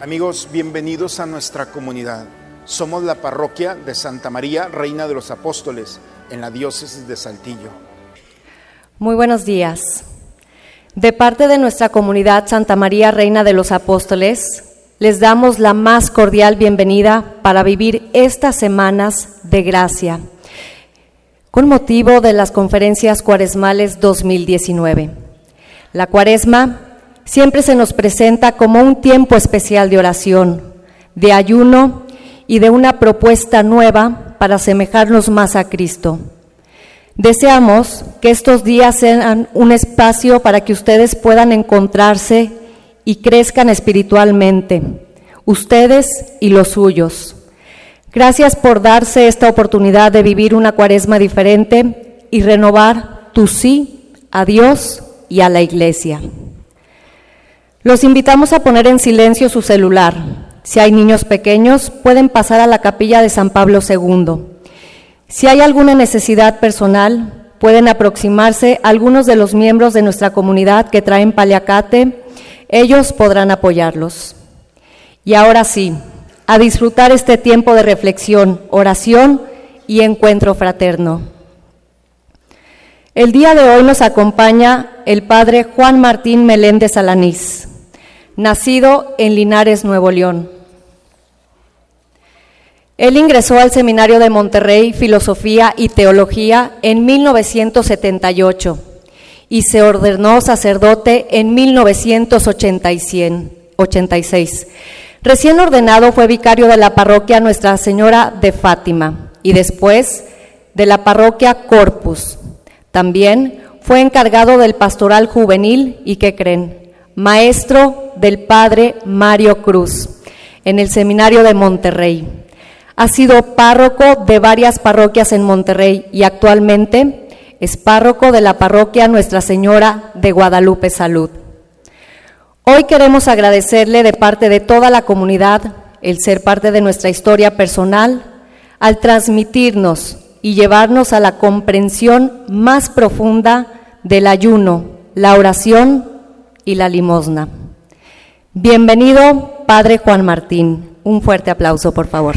Amigos, bienvenidos a nuestra comunidad. Somos la parroquia de Santa María, Reina de los Apóstoles, en la diócesis de Saltillo. Muy buenos días. De parte de nuestra comunidad Santa María, Reina de los Apóstoles, les damos la más cordial bienvenida para vivir estas semanas de gracia, con motivo de las conferencias cuaresmales 2019. La cuaresma siempre se nos presenta como un tiempo especial de oración, de ayuno y de una propuesta nueva para asemejarnos más a Cristo. Deseamos que estos días sean un espacio para que ustedes puedan encontrarse y crezcan espiritualmente, ustedes y los suyos. Gracias por darse esta oportunidad de vivir una cuaresma diferente y renovar tu sí a Dios y a la iglesia. Los invitamos a poner en silencio su celular. Si hay niños pequeños, pueden pasar a la capilla de San Pablo II. Si hay alguna necesidad personal, pueden aproximarse algunos de los miembros de nuestra comunidad que traen paliacate. Ellos podrán apoyarlos. Y ahora sí, a disfrutar este tiempo de reflexión, oración y encuentro fraterno. El día de hoy nos acompaña el padre Juan Martín Meléndez Alanís nacido en Linares, Nuevo León. Él ingresó al Seminario de Monterrey Filosofía y Teología en 1978 y se ordenó sacerdote en 1986. Recién ordenado fue vicario de la parroquia Nuestra Señora de Fátima y después de la parroquia Corpus. También fue encargado del pastoral juvenil y, ¿qué creen? maestro del padre Mario Cruz en el Seminario de Monterrey. Ha sido párroco de varias parroquias en Monterrey y actualmente es párroco de la parroquia Nuestra Señora de Guadalupe Salud. Hoy queremos agradecerle de parte de toda la comunidad el ser parte de nuestra historia personal al transmitirnos y llevarnos a la comprensión más profunda del ayuno, la oración y la limosna. Bienvenido, Padre Juan Martín. Un fuerte aplauso, por favor.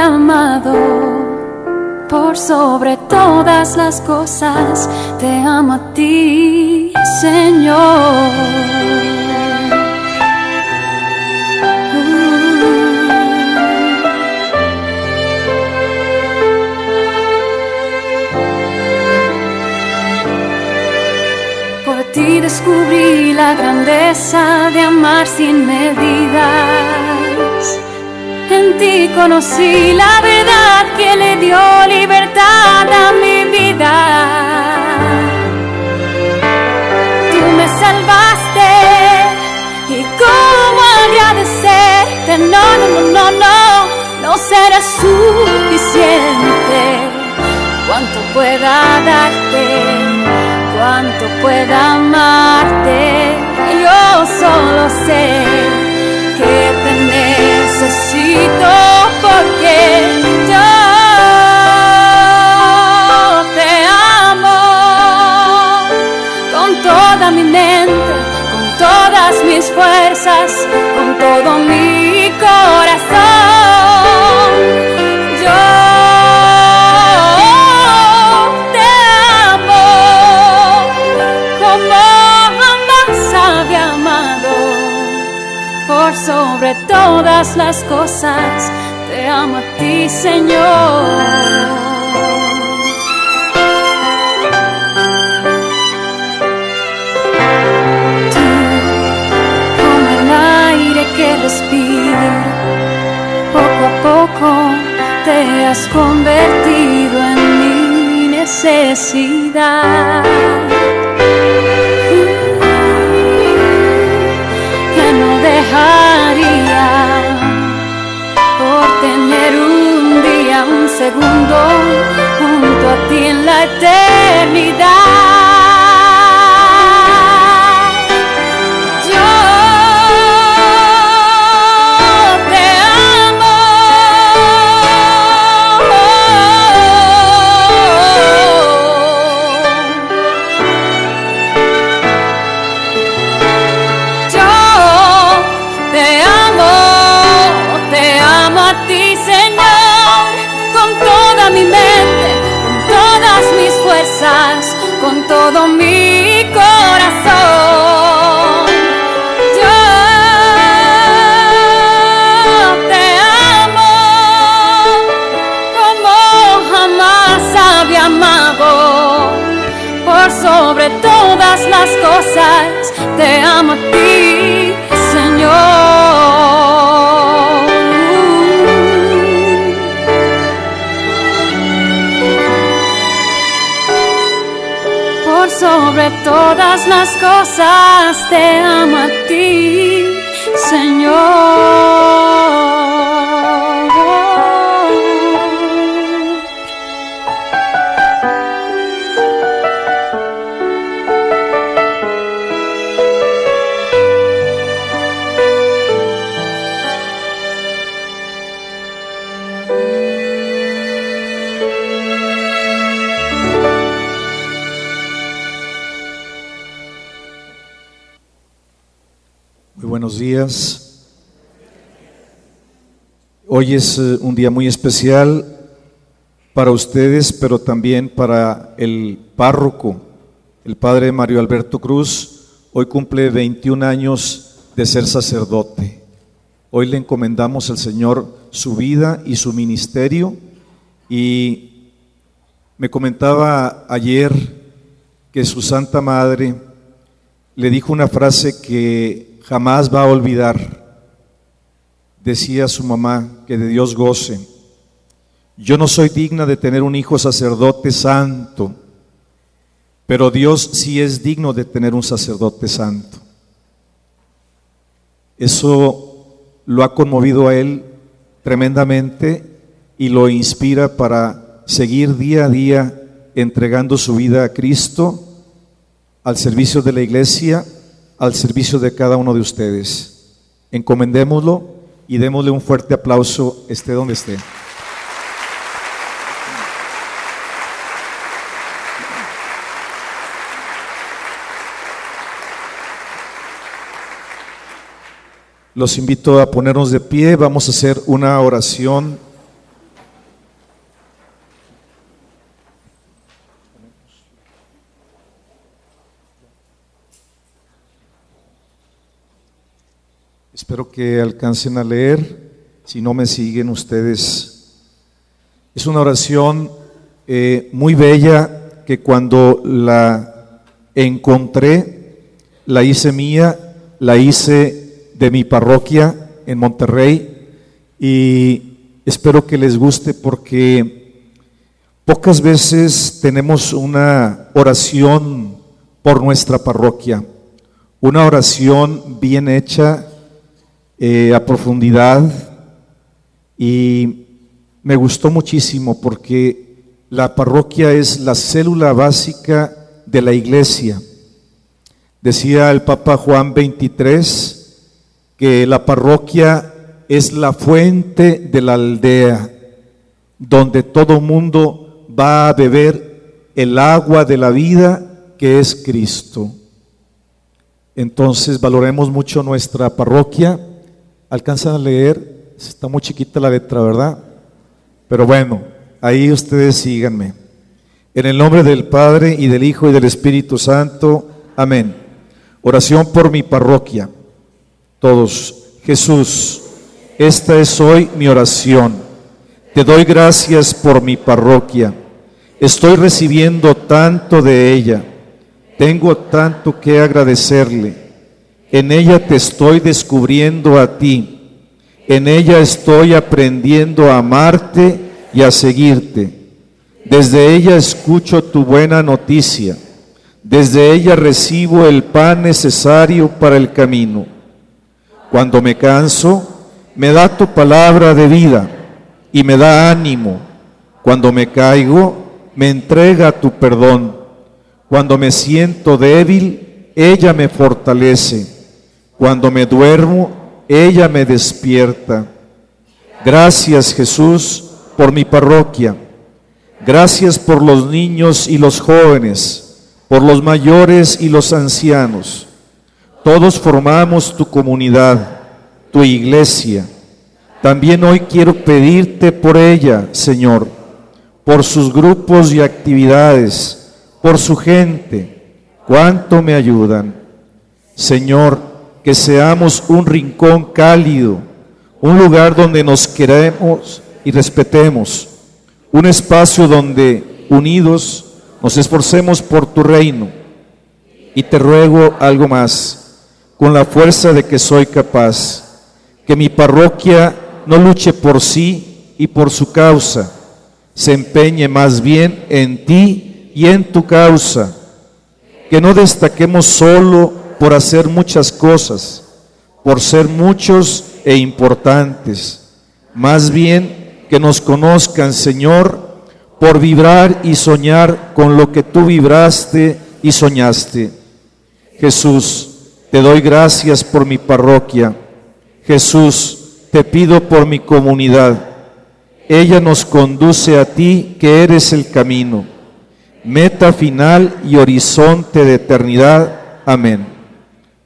Amado por sobre todas las cosas. Te amo a ti, Señor. Por ti descubrí la grandeza de amar sin medidas en ti conocí la verdad que le dio libertad a mi vida. Tú me salvaste y cómo agradecerte. No, no, no, no, no, no será suficiente. Cuanto pueda darte pueda amarte. Yo solo sé mis fuerzas, con todo mi corazón. Yo te amo como jamás había amado. Por sobre todas las cosas, te amo a ti, Señor. Poco a poco te has convertido en mi necesidad. Que no dejaría por tener un día, un segundo junto a ti en la eternidad. Ti, Señor, con toda mi mente, con todas mis fuerzas, con todo mi corazón. Yo te amo como jamás había amado por sobre todas las cosas, te amo sobre todas las cosas, te amo a ti, Señor. Hoy es eh, un día muy especial para ustedes, pero también para el párroco, el padre Mario Alberto Cruz. Hoy cumple 21 años de ser sacerdote. Hoy le encomendamos al Señor su vida y su ministerio. Y me comentaba ayer que su Santa Madre le dijo una frase que jamás va a olvidar. Decía su mamá, que de Dios goce. Yo no soy digna de tener un hijo sacerdote santo, pero Dios sí es digno de tener un sacerdote santo. Eso lo ha conmovido a él tremendamente y lo inspira para seguir día a día entregando su vida a Cristo al servicio de la iglesia, al servicio de cada uno de ustedes. Encomendémoslo y démosle un fuerte aplauso, esté donde esté. Los invito a ponernos de pie, vamos a hacer una oración. Espero que alcancen a leer, si no me siguen ustedes. Es una oración eh, muy bella que cuando la encontré, la hice mía, la hice de mi parroquia en Monterrey. Y espero que les guste porque pocas veces tenemos una oración por nuestra parroquia, una oración bien hecha eh, a profundidad y me gustó muchísimo porque la parroquia es la célula básica de la iglesia Decía el Papa Juan 23 que la parroquia es la fuente de la aldea, donde todo mundo va a beber el agua de la vida que es Cristo. Entonces valoremos mucho nuestra parroquia. ¿Alcanzan a leer? Está muy chiquita la letra, ¿verdad? Pero bueno, ahí ustedes síganme. En el nombre del Padre y del Hijo y del Espíritu Santo. Amén. Oración por mi parroquia. Todos. Jesús, esta es hoy mi oración. Te doy gracias por mi parroquia. Estoy recibiendo tanto de ella. Tengo tanto que agradecerle. En ella te estoy descubriendo a ti. En ella estoy aprendiendo a amarte y a seguirte. Desde ella escucho tu buena noticia. Desde ella recibo el pan necesario para el camino. Cuando me canso, me da tu palabra de vida y me da ánimo. Cuando me caigo, me entrega tu perdón. Cuando me siento débil, ella me fortalece. Cuando me duermo, ella me despierta. Gracias Jesús por mi parroquia. Gracias por los niños y los jóvenes, por los mayores y los ancianos. Todos formamos tu comunidad, tu iglesia. También hoy quiero pedirte por ella, Señor, por sus grupos y actividades por su gente, cuánto me ayudan. Señor, que seamos un rincón cálido, un lugar donde nos queremos y respetemos, un espacio donde unidos nos esforcemos por tu reino. Y te ruego algo más, con la fuerza de que soy capaz, que mi parroquia no luche por sí y por su causa, se empeñe más bien en ti y en tu causa, que no destaquemos solo por hacer muchas cosas, por ser muchos e importantes, más bien que nos conozcan, Señor, por vibrar y soñar con lo que tú vibraste y soñaste. Jesús, te doy gracias por mi parroquia. Jesús, te pido por mi comunidad. Ella nos conduce a ti, que eres el camino meta final y horizonte de eternidad. Amén.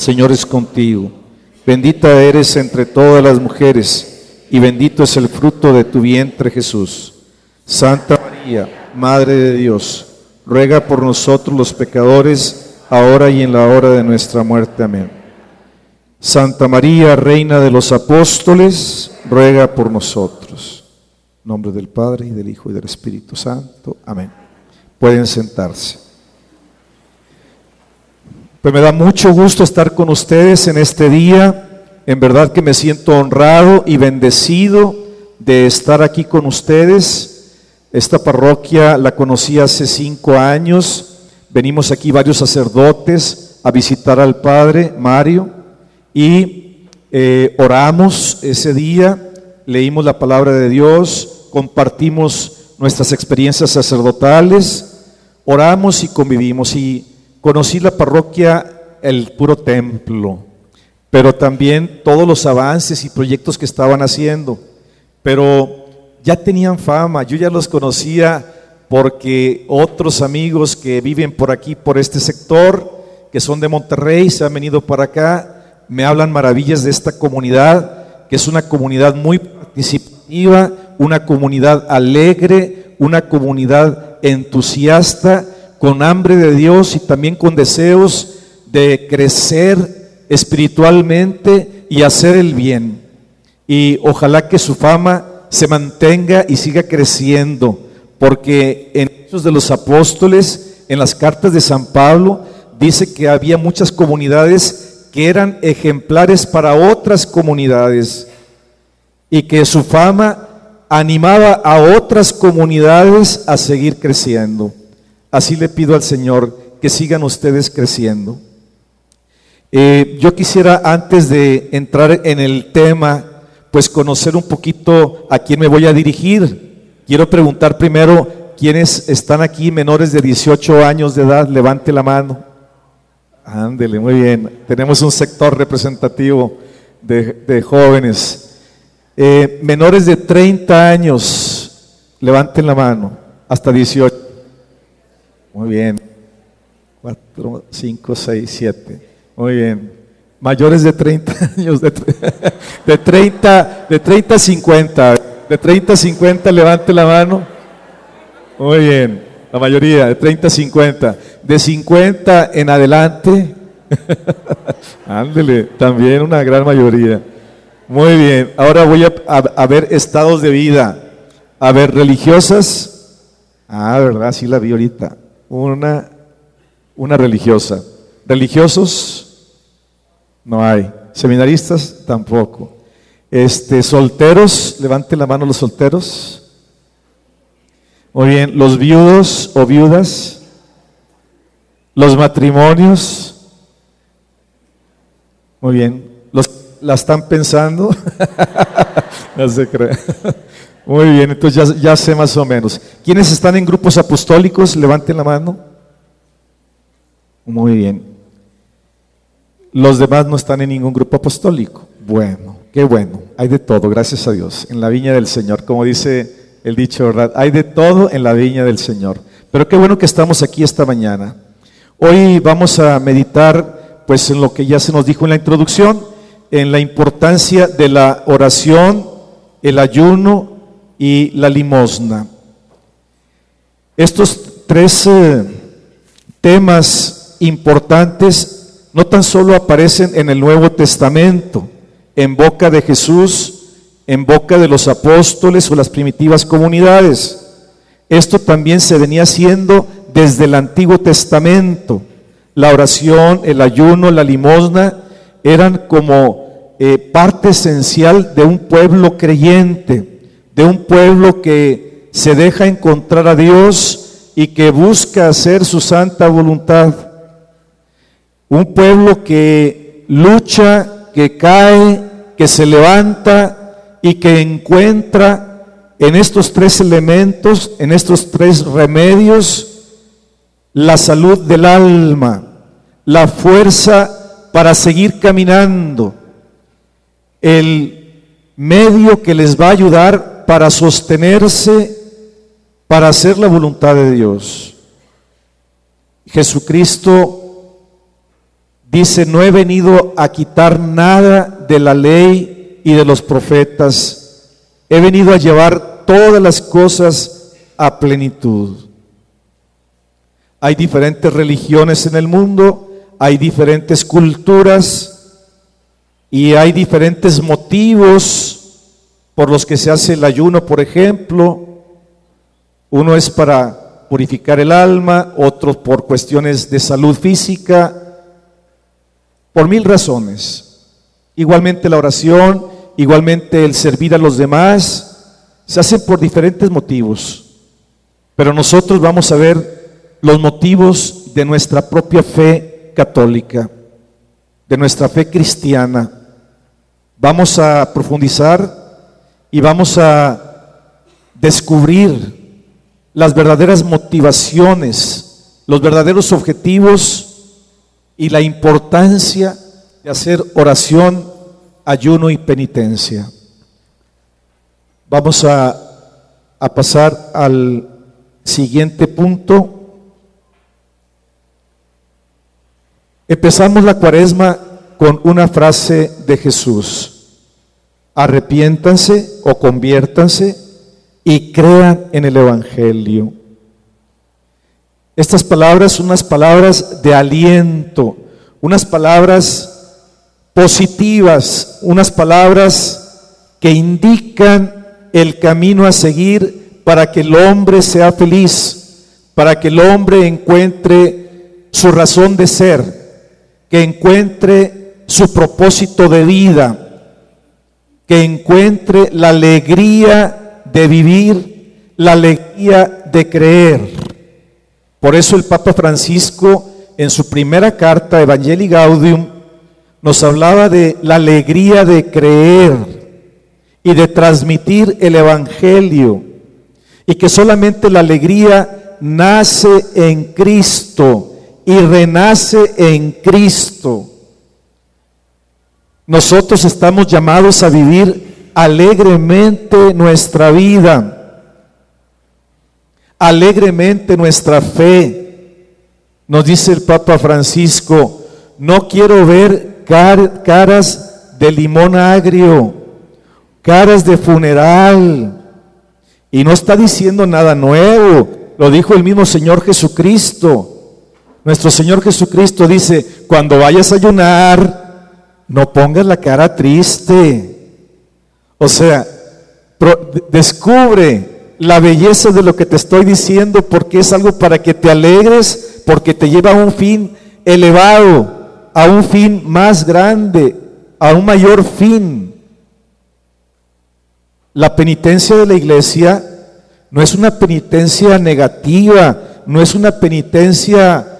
Señor es contigo. Bendita eres entre todas las mujeres y bendito es el fruto de tu vientre Jesús. Santa María, Madre de Dios, ruega por nosotros los pecadores, ahora y en la hora de nuestra muerte. Amén. Santa María, Reina de los Apóstoles, ruega por nosotros nombre del Padre y del Hijo y del Espíritu Santo. Amén. Pueden sentarse. Pues me da mucho gusto estar con ustedes en este día. En verdad que me siento honrado y bendecido de estar aquí con ustedes. Esta parroquia la conocí hace cinco años. Venimos aquí varios sacerdotes a visitar al Padre Mario y eh, oramos ese día leímos la palabra de Dios, compartimos nuestras experiencias sacerdotales, oramos y convivimos y conocí la parroquia, el puro templo, pero también todos los avances y proyectos que estaban haciendo. Pero ya tenían fama, yo ya los conocía porque otros amigos que viven por aquí, por este sector, que son de Monterrey, se han venido para acá, me hablan maravillas de esta comunidad, que es una comunidad muy participativa, una comunidad alegre, una comunidad entusiasta, con hambre de Dios y también con deseos de crecer espiritualmente y hacer el bien. Y ojalá que su fama se mantenga y siga creciendo, porque en Hechos de los Apóstoles, en las cartas de San Pablo, dice que había muchas comunidades que eran ejemplares para otras comunidades y que su fama animaba a otras comunidades a seguir creciendo. Así le pido al Señor que sigan ustedes creciendo. Eh, yo quisiera, antes de entrar en el tema, pues conocer un poquito a quién me voy a dirigir. Quiero preguntar primero, ¿quiénes están aquí menores de 18 años de edad? Levante la mano. Ándele, muy bien. Tenemos un sector representativo de, jóvenes. Eh, menores de 30 años, levanten la mano. Hasta 18. Muy bien. 4, 5, 6, 7. Muy bien. Mayores de 30 años, de, 30, de 30 a 50. De 30 a 50, levante la mano. Muy bien. La mayoría, de 30 a 50. De 50 en adelante. Ándele, también una gran mayoría. Muy bien. Ahora voy a, a ver estados de vida. A ver, religiosas. Ah, ¿verdad? Sí la vi ahorita. Una, una religiosa. Religiosos. No hay. Seminaristas tampoco. Este, solteros, levante la mano los solteros. Muy bien, los viudos o viudas, los matrimonios. Muy bien, los la están pensando. no se cree. Muy bien, entonces ya, sé más o menos. ¿Quiénes están en grupos apostólicos? Levanten la mano. Muy bien. Los demás no están en ningún grupo apostólico. Bueno, qué bueno. Hay de todo, gracias a Dios, en la viña del Señor. Como dice el dicho, ¿verdad? Hay de todo en la viña del Señor. Pero qué bueno que estamos aquí esta mañana. Hoy vamos a meditar, pues, en lo que ya se nos dijo en la introducción, en la importancia de la oración, el ayuno y la limosna. Estos tres eh, temas importantes no tan solo aparecen en el Nuevo Testamento, en boca de Jesús, en boca de los apóstoles o las primitivas comunidades. Esto también se venía haciendo desde el Antiguo Testamento. La oración, el ayuno, la limosna eran como eh, parte esencial de un pueblo creyente, de un pueblo que se deja encontrar a Dios y que busca hacer su santa voluntad. Un pueblo que lucha, que cae, que se levanta y que encuentra en estos tres elementos, en estos tres remedios, la salud del alma, la fuerza para seguir caminando, el medio que les va a ayudar para sostenerse, para hacer la voluntad de Dios. Jesucristo Dice, no he venido a quitar nada de la ley y de los profetas. He venido a llevar todas las cosas a plenitud. Hay diferentes religiones en el mundo, hay diferentes culturas y hay diferentes motivos por los que se hace el ayuno, por ejemplo. Uno es para purificar el alma, otro por cuestiones de salud física, por mil razones. Igualmente la oración, igualmente el servir a los demás, se hacen por diferentes motivos. Pero nosotros vamos a ver los motivos de nuestra propia fe católica, de nuestra fe cristiana. Vamos a profundizar y vamos a descubrir las verdaderas motivaciones, los verdaderos objetivos y la importancia de hacer oración, ayuno y penitencia. Vamos a, pasar al siguiente punto. Empezamos la cuaresma con una frase de Jesús. Arrepiéntanse o conviértanse y crean en el Evangelio. Estas palabras son unas palabras de aliento, unas palabras positivas, unas palabras que indican el camino a seguir para que el hombre sea feliz, para que el hombre encuentre su razón de ser, que encuentre su propósito de vida, que encuentre la alegría de vivir, la alegría de creer. Por eso el Papa Francisco en su primera carta, Evangelii Gaudium, nos hablaba de la alegría de creer y de transmitir el Evangelio, y que solamente la alegría nace en Cristo y renace en Cristo. Nosotros estamos llamados a vivir alegremente nuestra vida, alegremente nuestra fe, nos dice el Papa Francisco, no quiero ver caras de limón agrio, caras de funeral. Y no está diciendo nada nuevo, lo dijo el mismo Señor Jesucristo. Nuestro Señor Jesucristo dice, cuando vayas a ayunar, no pongas la cara triste. O sea, descubre la belleza de lo que te estoy diciendo porque es algo para que te alegres porque te lleva a un fin elevado, a un fin más grande, a un mayor fin. La penitencia de la iglesia no es una penitencia negativa, no es una penitencia,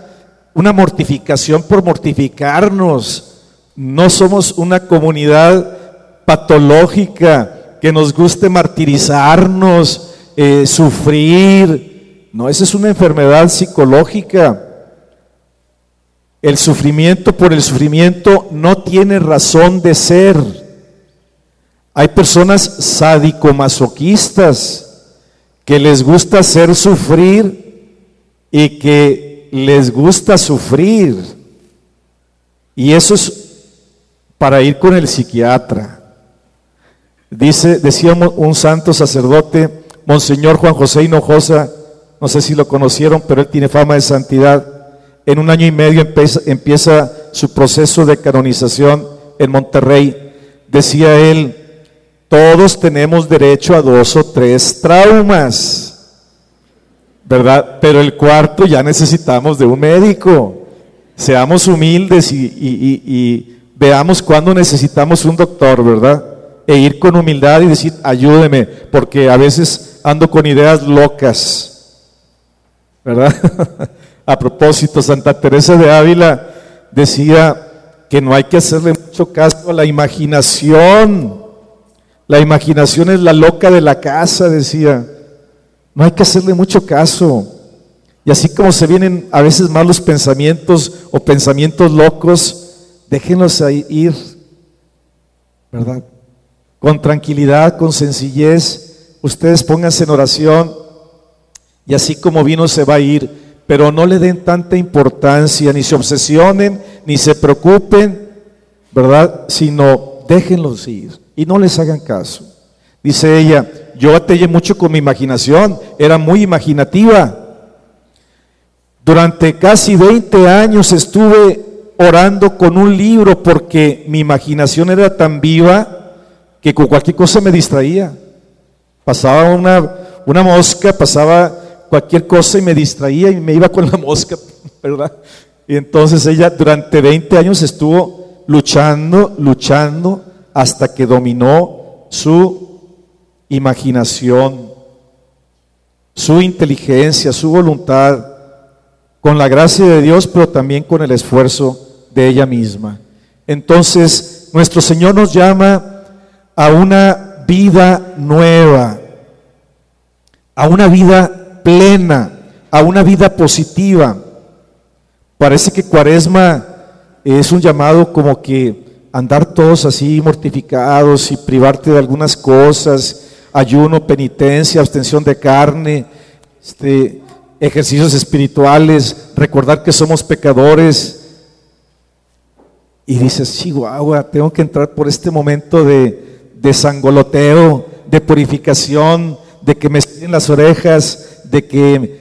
una mortificación por mortificarnos. No somos una comunidad patológica que nos guste martirizarnos, eh, sufrir, no, esa es una enfermedad psicológica. El sufrimiento por el sufrimiento no tiene razón de ser. Hay personas sádico-masoquistas que les gusta hacer sufrir y que les gusta sufrir. Y eso es para ir con el psiquiatra. Dice, decía un santo sacerdote, Monseñor Juan José Hinojosa, no sé si lo conocieron, pero él tiene fama de santidad. En un año y medio empieza, su proceso de canonización en Monterrey. Decía él, todos tenemos derecho a dos o tres traumas, ¿verdad? Pero el cuarto ya necesitamos de un médico. Seamos humildes y, y veamos cuándo necesitamos un doctor, ¿verdad? E ir con humildad y decir, ayúdeme, porque a veces ando con ideas locas. ¿verdad? a propósito, Santa Teresa de Ávila decía que no hay que hacerle mucho caso a la imaginación. La imaginación es la loca de la casa, decía. No hay que hacerle mucho caso. Y así como se vienen a veces malos pensamientos o pensamientos locos, déjenlos ahí ir, ¿verdad? Con tranquilidad, con sencillez, ustedes pónganse en oración y así como vino se va a ir, pero no le den tanta importancia, ni se obsesionen, ni se preocupen, ¿verdad? Sino déjenlos ir y no les hagan caso. Dice ella, yo batallé mucho con mi imaginación, era muy imaginativa. Durante casi 20 años estuve orando con un libro porque mi imaginación era tan viva que con cualquier cosa me distraía. Pasaba una, una mosca, pasaba cualquier cosa y me distraía y me iba con la mosca, ¿verdad? Y entonces ella durante 20 años estuvo luchando, luchando, hasta que dominó su imaginación, su inteligencia, su voluntad, con la gracia de Dios, pero también con el esfuerzo de ella misma. Entonces, nuestro Señor nos llama a una vida nueva, a una vida plena, a una vida positiva. Parece que cuaresma es un llamado como que andar todos así mortificados y privarte de algunas cosas, ayuno, penitencia, abstención de carne, este, ejercicios espirituales, recordar que somos pecadores. Y dices, Chihuahua, tengo que entrar por este momento de, de sangoloteo, de purificación, de que me estén las orejas, de que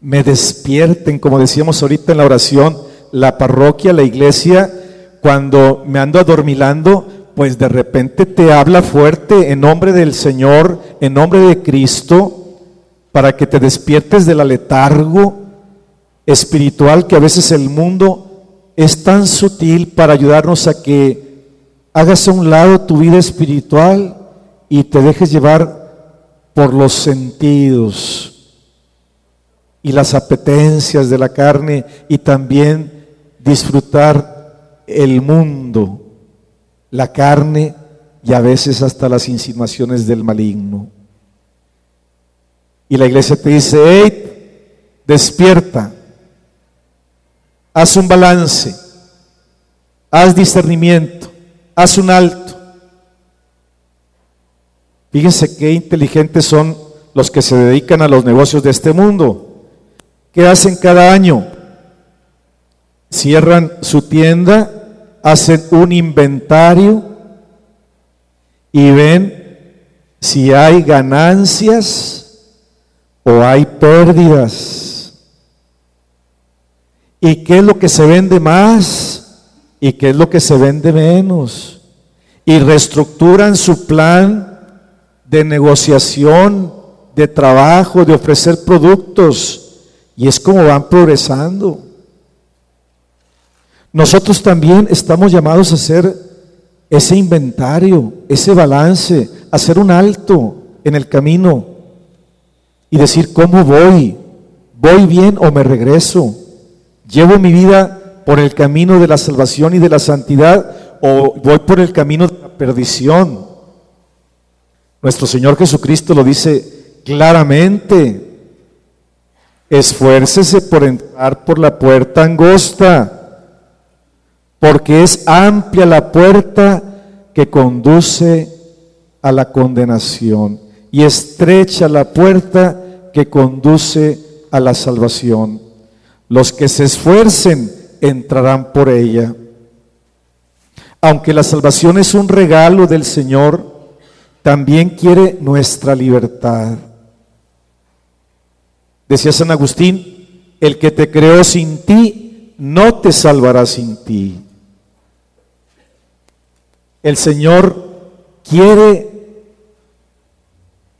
me despierten, como decíamos ahorita en la oración, la parroquia, la iglesia, cuando me ando adormilando, pues de repente te habla fuerte en nombre del Señor, en nombre de Cristo, para que te despiertes del aletargo espiritual que a veces el mundo es tan sutil para ayudarnos a que hagas a un lado tu vida espiritual y te dejes llevar por los sentidos y las apetencias de la carne y también disfrutar el mundo, la carne y a veces hasta las insinuaciones del maligno. Y la iglesia te dice, hey, despierta, haz un balance, haz discernimiento, haz un alto. Fíjense qué inteligentes son los que se dedican a los negocios de este mundo. ¿Qué hacen cada año? Cierran su tienda, hacen un inventario y ven si hay ganancias o hay pérdidas. ¿Y qué es lo que se vende más? ¿Y qué es lo que se vende menos? Y reestructuran su plan de negociación, de trabajo, de ofrecer productos. Y es como van progresando. Nosotros también estamos llamados a hacer ese inventario, ese balance, hacer un alto en el camino y decir, ¿cómo voy? ¿Voy bien o me regreso? ¿Llevo mi vida por el camino de la salvación y de la santidad o voy por el camino de la perdición? Nuestro Señor Jesucristo lo dice claramente. Esfuércese por entrar por la puerta angosta, porque es amplia la puerta que conduce a la condenación y estrecha la puerta que conduce a la salvación. Los que se esfuercen entrarán por ella. Aunque la salvación es un regalo del Señor, también quiere nuestra libertad. Decía San Agustín, el que te creó sin ti, no te salvará sin ti. El Señor quiere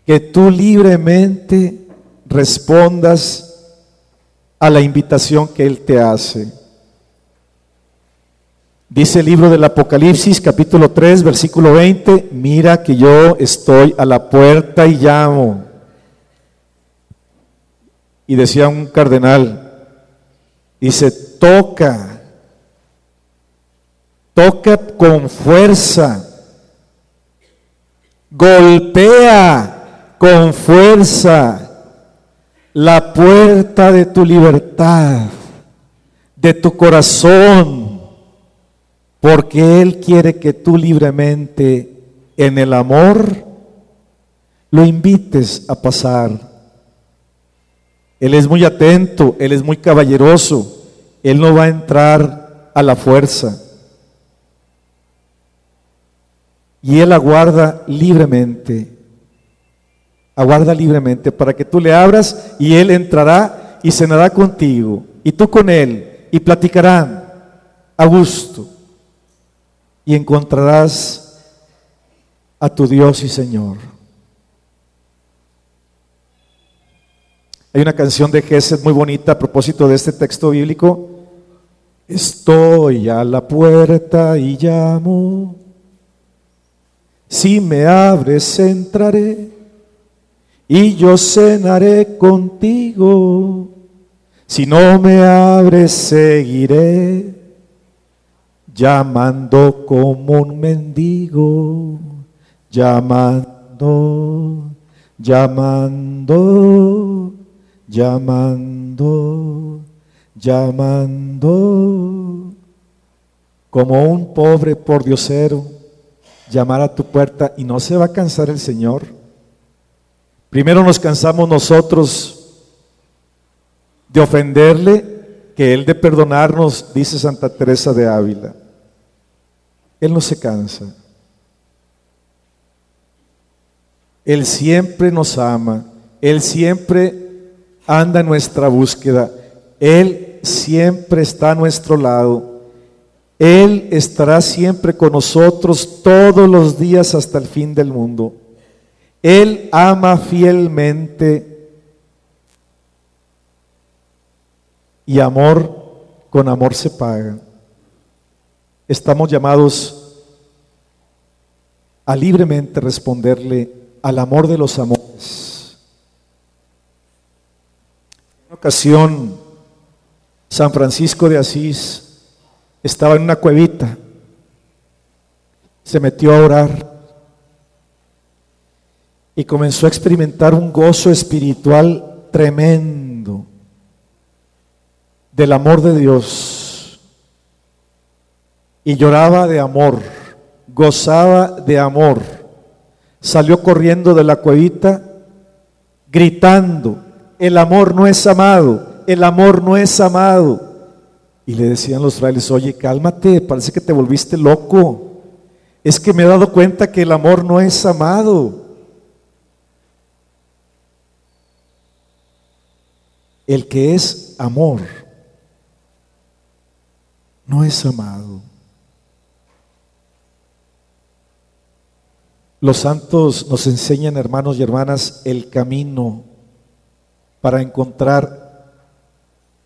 que tú libremente respondas a la invitación que Él te hace. Dice el libro del Apocalipsis capítulo 3 versículo 20, mira que yo estoy a la puerta y llamo. Y decía un cardenal, dice, toca, toca con fuerza, golpea con fuerza la puerta de tu libertad, de tu corazón, porque Él quiere que tú libremente en el amor lo invites a pasar. Él es muy atento, Él es muy caballeroso, Él no va a entrar a la fuerza. Y Él aguarda libremente aguarda libremente para que tú le abras y Él entrará y cenará contigo y tú con Él y platicarán a gusto y encontrarás a tu Dios y Señor. Hay una canción de Gesed muy bonita a propósito de este texto bíblico. Estoy a la puerta y llamo. Si me abres, entraré y yo cenaré contigo. Si no me abres, seguiré llamando como un mendigo, llamando, llamando, llamando, llamando, como un pobre por diosero, llamar a tu puerta y no se va a cansar el Señor Primero nos cansamos nosotros de ofenderle que Él de perdonarnos, dice Santa Teresa de Ávila. Él no se cansa. Él siempre nos ama. Él siempre anda en nuestra búsqueda. Él siempre está a nuestro lado. Él estará siempre con nosotros todos los días hasta el fin del mundo. Él ama fielmente y amor con amor se paga. Estamos llamados a libremente responderle al amor de los amores. En una ocasión, San Francisco de Asís estaba en una cuevita, se metió a orar y comenzó a experimentar un gozo espiritual tremendo del amor de Dios. Y lloraba de amor, gozaba de amor. Salió corriendo de la cuevita gritando, el amor no es amado, el amor no es amado. Y le decían los frailes, oye, cálmate, parece que te volviste loco. Es que me he dado cuenta que el amor no es amado. El que es amor no es amado. Los santos nos enseñan, hermanos y hermanas, el camino para encontrar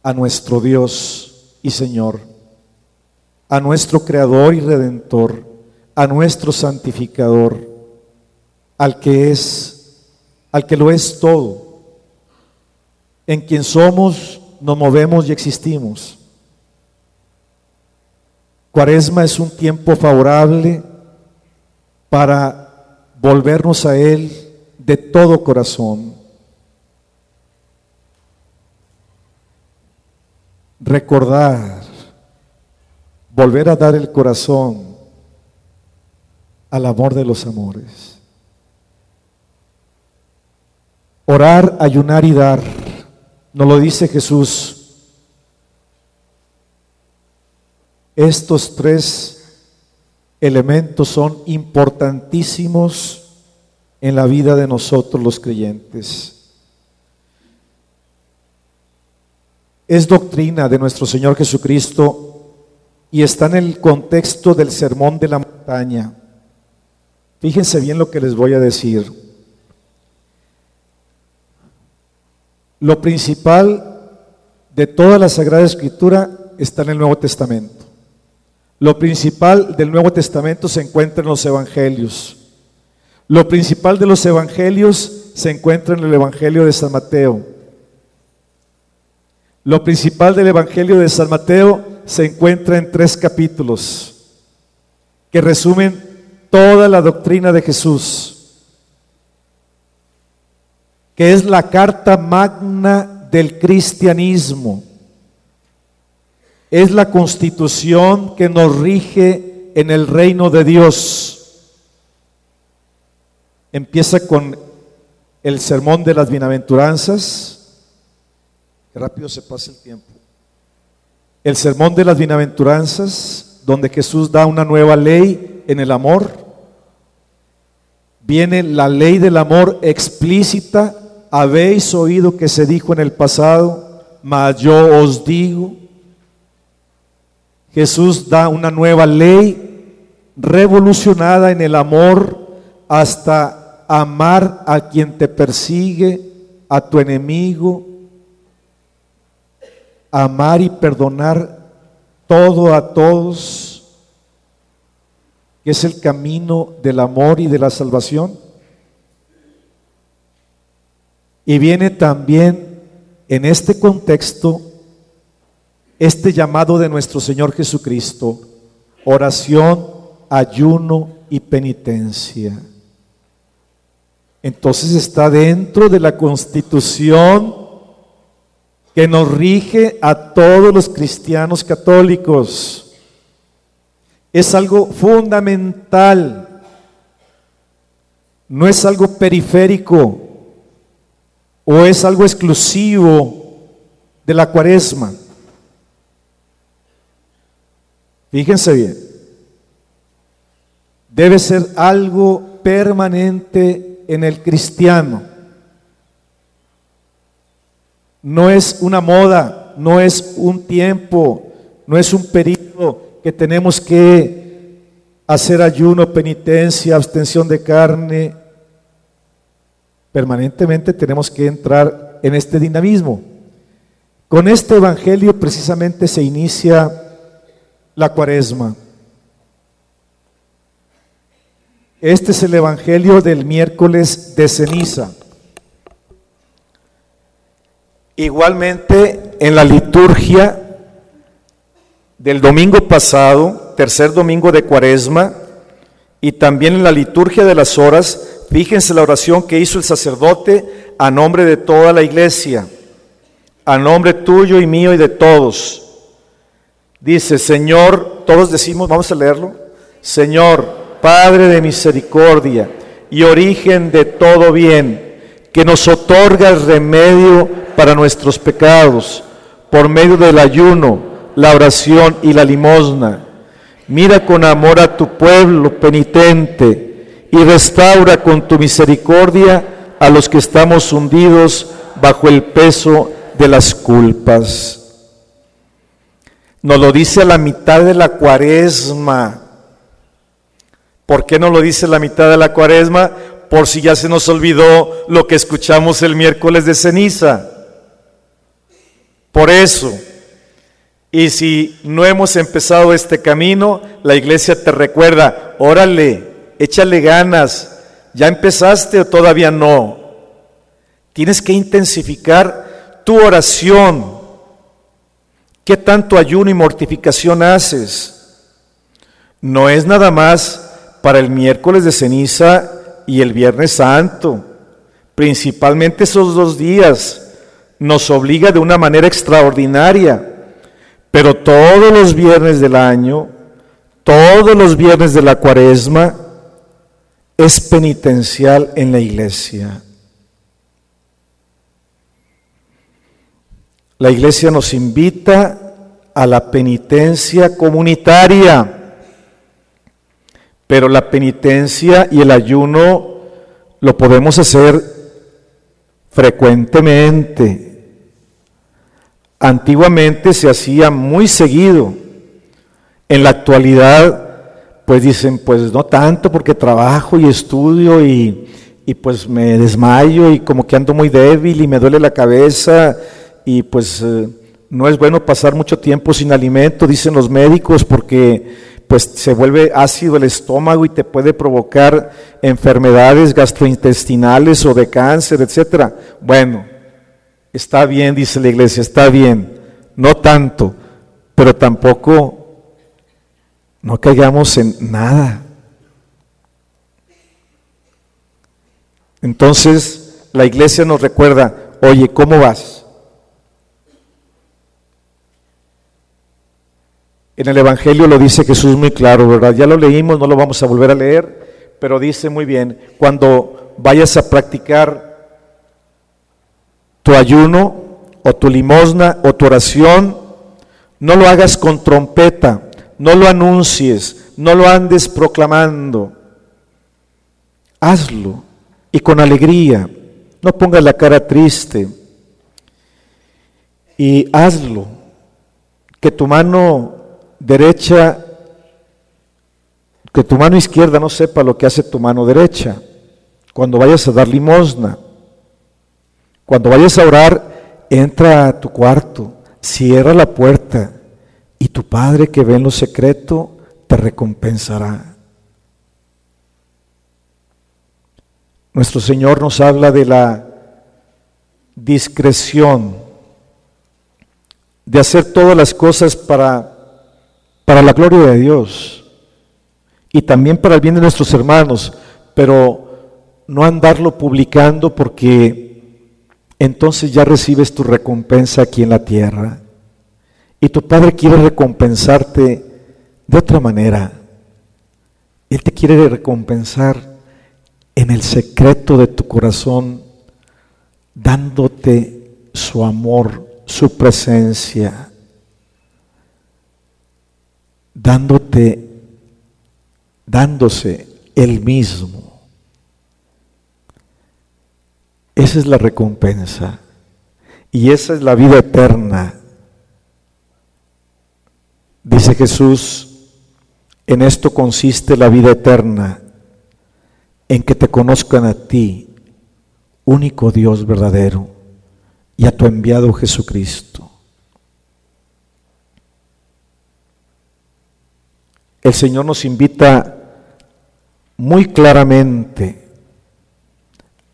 a nuestro Dios y Señor, a nuestro Creador y Redentor, a nuestro Santificador, al que es, al que lo es todo en quien somos, nos movemos y existimos. Cuaresma es un tiempo favorable para volvernos a Él de todo corazón. Recordar, volver a dar el corazón al amor de los amores. Orar, ayunar y dar nos lo dice Jesús. Estos tres elementos son importantísimos en la vida de nosotros los creyentes. Es doctrina de nuestro Señor Jesucristo y está en el contexto del sermón de la montaña. Fíjense bien lo que les voy a decir. Lo principal de toda la Sagrada Escritura está en el Nuevo Testamento. Lo principal del Nuevo Testamento se encuentra en los Evangelios. Lo principal de los Evangelios se encuentra en el Evangelio de San Mateo. Lo principal del Evangelio de San Mateo se encuentra en tres capítulos que resumen toda la doctrina de Jesús es la carta magna del cristianismo. Es la constitución que nos rige en el reino de Dios. Empieza con el sermón de las bienaventuranzas. rápido se pasa el tiempo. El sermón de las bienaventuranzas, donde Jesús da una nueva ley en el amor. Viene la ley del amor explícita habéis oído que se dijo en el pasado, mas yo os digo. Jesús da una nueva ley revolucionada en el amor hasta amar a quien te persigue, a tu enemigo, amar y perdonar todo a todos, que es el camino del amor y de la salvación. Y viene también en este contexto este llamado de nuestro Señor Jesucristo, oración, ayuno y penitencia. Entonces está dentro de la constitución que nos rige a todos los cristianos católicos. Es algo fundamental, no es algo periférico, ¿O es algo exclusivo de la cuaresma? Fíjense bien. Debe ser algo permanente en el cristiano. No es una moda, no es un tiempo, no es un periodo que tenemos que hacer ayuno, penitencia, abstención de carne, Permanentemente tenemos que entrar en este dinamismo. Con este Evangelio precisamente se inicia la cuaresma. Este es el Evangelio del miércoles de ceniza. Igualmente en la liturgia del domingo pasado, tercer domingo de cuaresma, y también en la liturgia de las horas, fíjense la oración que hizo el sacerdote a nombre de toda la iglesia, a nombre tuyo y mío y de todos. Dice, Señor, todos decimos, vamos a leerlo, Señor, Padre de misericordia y origen de todo bien, que nos otorga el remedio para nuestros pecados por medio del ayuno, la oración y la limosna. Mira con amor a tu pueblo penitente y restaura con tu misericordia a los que estamos hundidos bajo el peso de las culpas. Nos lo dice a la mitad de la cuaresma. ¿Por qué no lo dice la mitad de la cuaresma? Por si ya se nos olvidó lo que escuchamos el miércoles de ceniza. Por eso, y si no hemos empezado este camino, la iglesia te recuerda, órale, échale ganas, ¿ya empezaste o todavía no? Tienes que intensificar tu oración. ¿Qué tanto ayuno y mortificación haces? No es nada más para el miércoles de ceniza y el viernes santo. Principalmente esos dos días nos obliga de una manera extraordinaria. Pero todos los viernes del año, todos los viernes de la cuaresma, es penitencial en la iglesia. La iglesia nos invita a la penitencia comunitaria. Pero la penitencia y el ayuno lo podemos hacer frecuentemente. Antiguamente se hacía muy seguido. En la actualidad, pues dicen, pues no tanto porque trabajo y estudio y, y pues me desmayo y como que ando muy débil y me duele la cabeza y pues eh, no es bueno pasar mucho tiempo sin alimento, dicen los médicos, porque pues se vuelve ácido el estómago y te puede provocar enfermedades gastrointestinales o de cáncer, etcétera. Bueno, está bien, dice la iglesia, está bien, no tanto, pero tampoco no caigamos en nada. Entonces, la iglesia nos recuerda, oye, ¿cómo vas? En el Evangelio lo dice Jesús muy claro, ¿verdad? Ya lo leímos, no lo vamos a volver a leer, pero dice muy bien, cuando vayas a practicar tu ayuno o tu limosna o tu oración, no lo hagas con trompeta, no lo anuncies, no lo andes proclamando. Hazlo y con alegría, no pongas la cara triste y hazlo, que tu mano derecha, que tu mano izquierda no sepa lo que hace tu mano derecha. Cuando vayas a dar limosna, cuando vayas a orar, entra a tu cuarto, cierra la puerta y tu Padre que ve en lo secreto te recompensará. Nuestro Señor nos habla de la discreción, de hacer todas las cosas para para la gloria de Dios y también para el bien de nuestros hermanos, pero no andarlo publicando porque entonces ya recibes tu recompensa aquí en la tierra. Y tu Padre quiere recompensarte de otra manera. Él te quiere recompensar en el secreto de tu corazón, dándote su amor, su presencia dándote, dándose el mismo. Esa es la recompensa. Y esa es la vida eterna. Dice Jesús, en esto consiste la vida eterna, en que te conozcan a ti, único Dios verdadero, y a tu enviado Jesucristo. El Señor nos invita muy claramente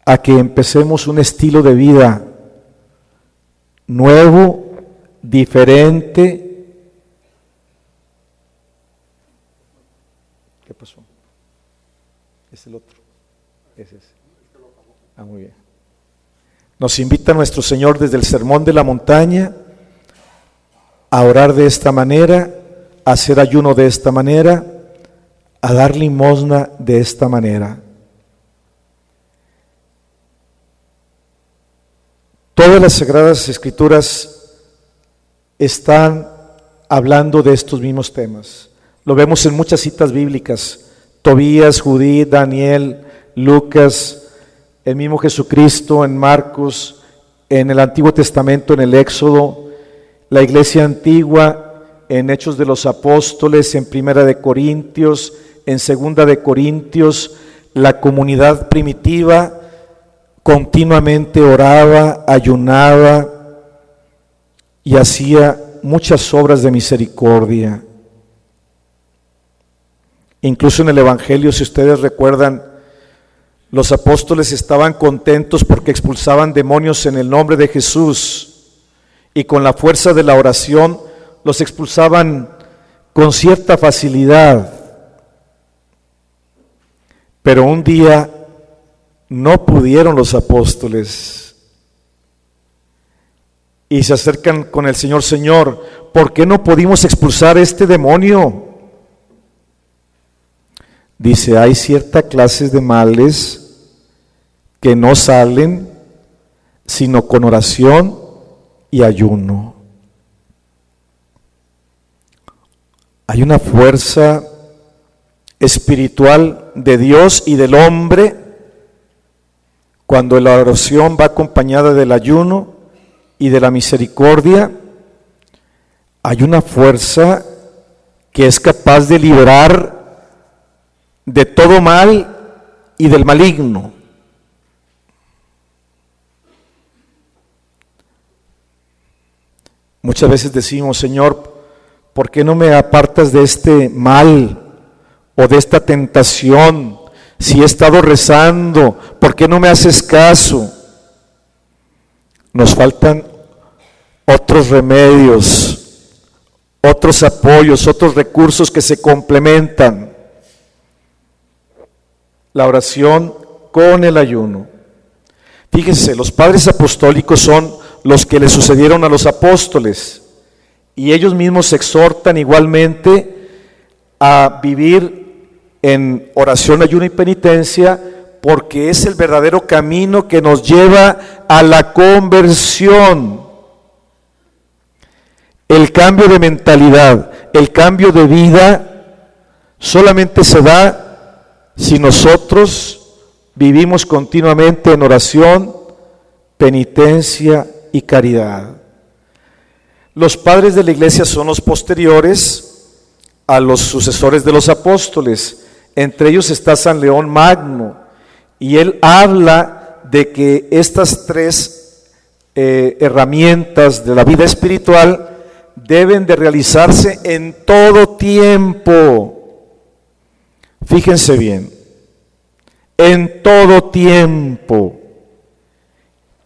a que empecemos un estilo de vida nuevo, diferente. ¿Qué pasó? Es el otro. Es. Ah, muy bien. Nos invita nuestro Señor desde el Sermón de la Montaña a orar de esta manera, a hacer ayuno de esta manera, a dar limosna de esta manera. Todas las sagradas escrituras están hablando de estos mismos temas. Lo vemos en muchas citas bíblicas. Tobías, Judí, Daniel, Lucas, el mismo Jesucristo en Marcos, en el Antiguo Testamento, en el Éxodo, la iglesia antigua en Hechos de los Apóstoles, en Primera de Corintios, en Segunda de Corintios, la comunidad primitiva continuamente oraba, ayunaba y hacía muchas obras de misericordia. Incluso en el Evangelio, si ustedes recuerdan, los apóstoles estaban contentos porque expulsaban demonios en el nombre de Jesús y con la fuerza de la oración los expulsaban con cierta facilidad. Pero un día no pudieron los apóstoles y se acercan con el Señor, Señor, ¿por qué no pudimos expulsar este demonio? Dice, hay ciertas clases de males que no salen sino con oración y ayuno. Hay una fuerza espiritual de Dios y del hombre cuando la oración va acompañada del ayuno y de la misericordia. Hay una fuerza que es capaz de liberar de todo mal y del maligno. Muchas veces decimos, Señor, ¿por qué no me apartas de este mal o de esta tentación? Si he estado rezando, ¿por qué no me haces caso? Nos faltan otros remedios, otros apoyos, otros recursos que se complementan la oración con el ayuno. Fíjense, los padres apostólicos son los que le sucedieron a los apóstoles y ellos mismos se exhortan igualmente a vivir en oración, ayuno y penitencia porque es el verdadero camino que nos lleva a la conversión. El cambio de mentalidad, el cambio de vida solamente se da si nosotros vivimos continuamente en oración, penitencia y caridad. Los padres de la iglesia son los posteriores a los sucesores de los apóstoles. Entre ellos está San León Magno. Y él habla de que estas tres eh, herramientas de la vida espiritual deben de realizarse en todo tiempo Fíjense bien, en todo tiempo.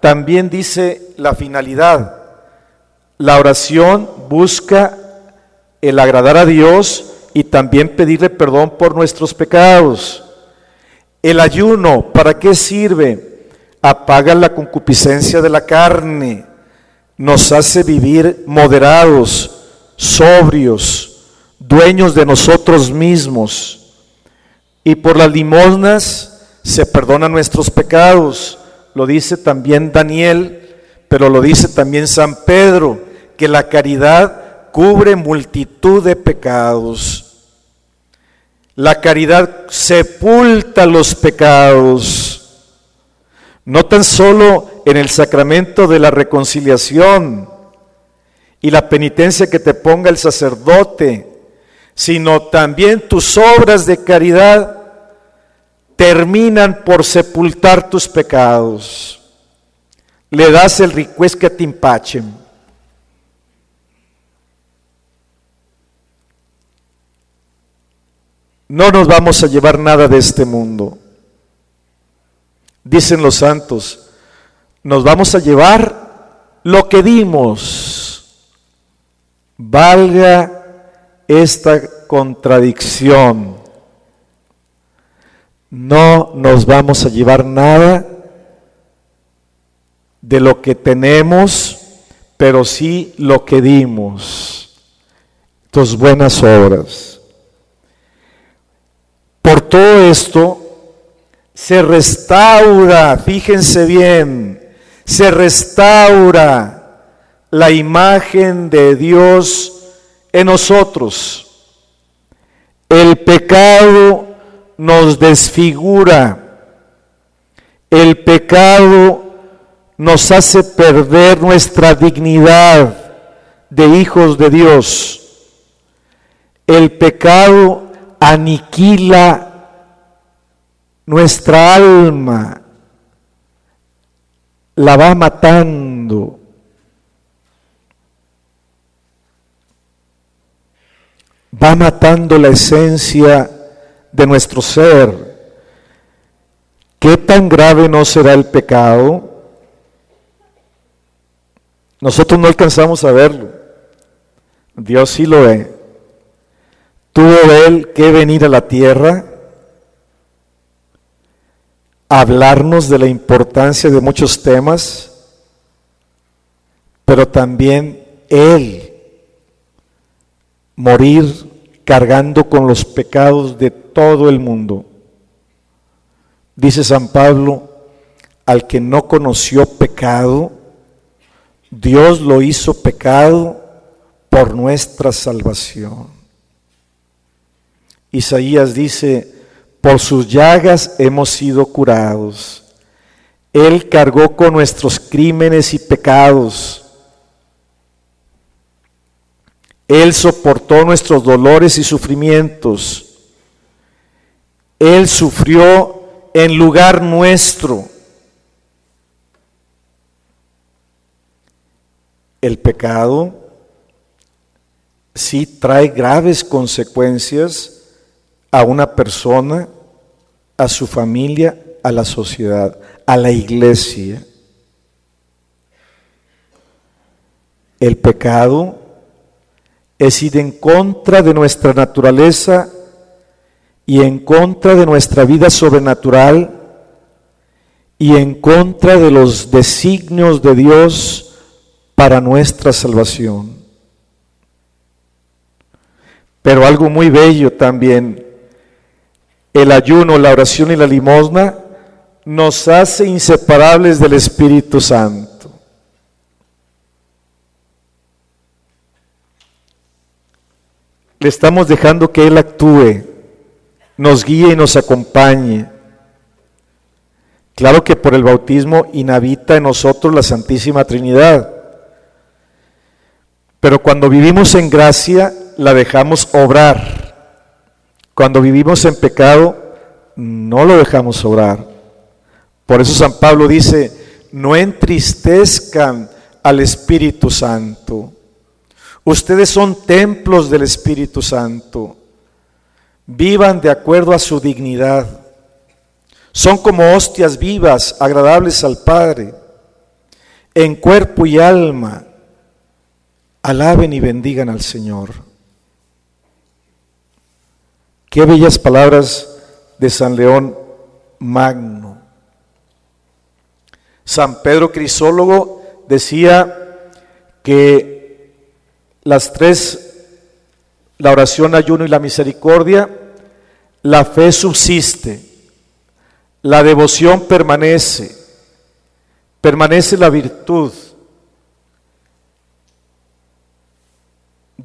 También dice la finalidad. La oración busca el agradar a Dios y también pedirle perdón por nuestros pecados. El ayuno, ¿para qué sirve? Apaga la concupiscencia de la carne, nos hace vivir moderados, sobrios, dueños de nosotros mismos y por las limosnas se perdonan nuestros pecados. Lo dice también Daniel, pero lo dice también San Pedro, que la caridad cubre multitud de pecados. La caridad sepulta los pecados. No tan solo en el sacramento de la reconciliación y la penitencia que te ponga el sacerdote, sino también tus obras de caridad terminan por sepultar tus pecados. Le das el te timpachem. No nos vamos a llevar nada de este mundo. Dicen los santos, nos vamos a llevar lo que dimos. Valga esta contradicción. No nos vamos a llevar nada de lo que tenemos, pero sí lo que dimos. Tus buenas obras. Por todo esto se restaura, fíjense bien, se restaura la imagen de Dios en nosotros. El pecado nos desfigura. El pecado nos hace perder nuestra dignidad de hijos de Dios. El pecado aniquila nuestra alma, la va matando. Va matando la esencia de nuestro ser. ¿Qué tan grave no será el pecado? Nosotros no alcanzamos a verlo. Dios sí lo ve. Tuvo él que venir a la tierra a hablarnos de la importancia de muchos temas, pero también él morir cargando con los pecados de todo el mundo. Dice San Pablo, al que no conoció pecado, Dios lo hizo pecado por nuestra salvación. Isaías dice, por sus llagas hemos sido curados. Él cargó con nuestros crímenes y pecados. Él soportó nuestros dolores y sufrimientos. Él sufrió en lugar nuestro. El pecado sí trae graves consecuencias a una persona, a su familia, a la sociedad, a la iglesia. El pecado es ir en contra de nuestra naturaleza y en contra de nuestra vida sobrenatural y en contra de los designios de Dios para nuestra salvación. Pero algo muy bello también el ayuno, la oración y la limosna nos hace inseparables del Espíritu Santo. Le estamos dejando que Él actúe, nos guíe y nos acompañe. Claro que por el bautismo inhabita en nosotros la Santísima Trinidad. Pero cuando vivimos en gracia, la dejamos obrar. Cuando vivimos en pecado, no lo dejamos obrar. Por eso San Pablo dice, no entristezcan al Espíritu Santo. Ustedes son templos del Espíritu Santo. Vivan de acuerdo a su dignidad. Son como hostias vivas, agradables al Padre. En cuerpo y alma, alaben y bendigan al Señor. Qué bellas palabras de San León Magno. San Pedro Crisólogo decía que las tres, la oración, ayuno y la misericordia, la fe subsiste, la devoción permanece, permanece la virtud,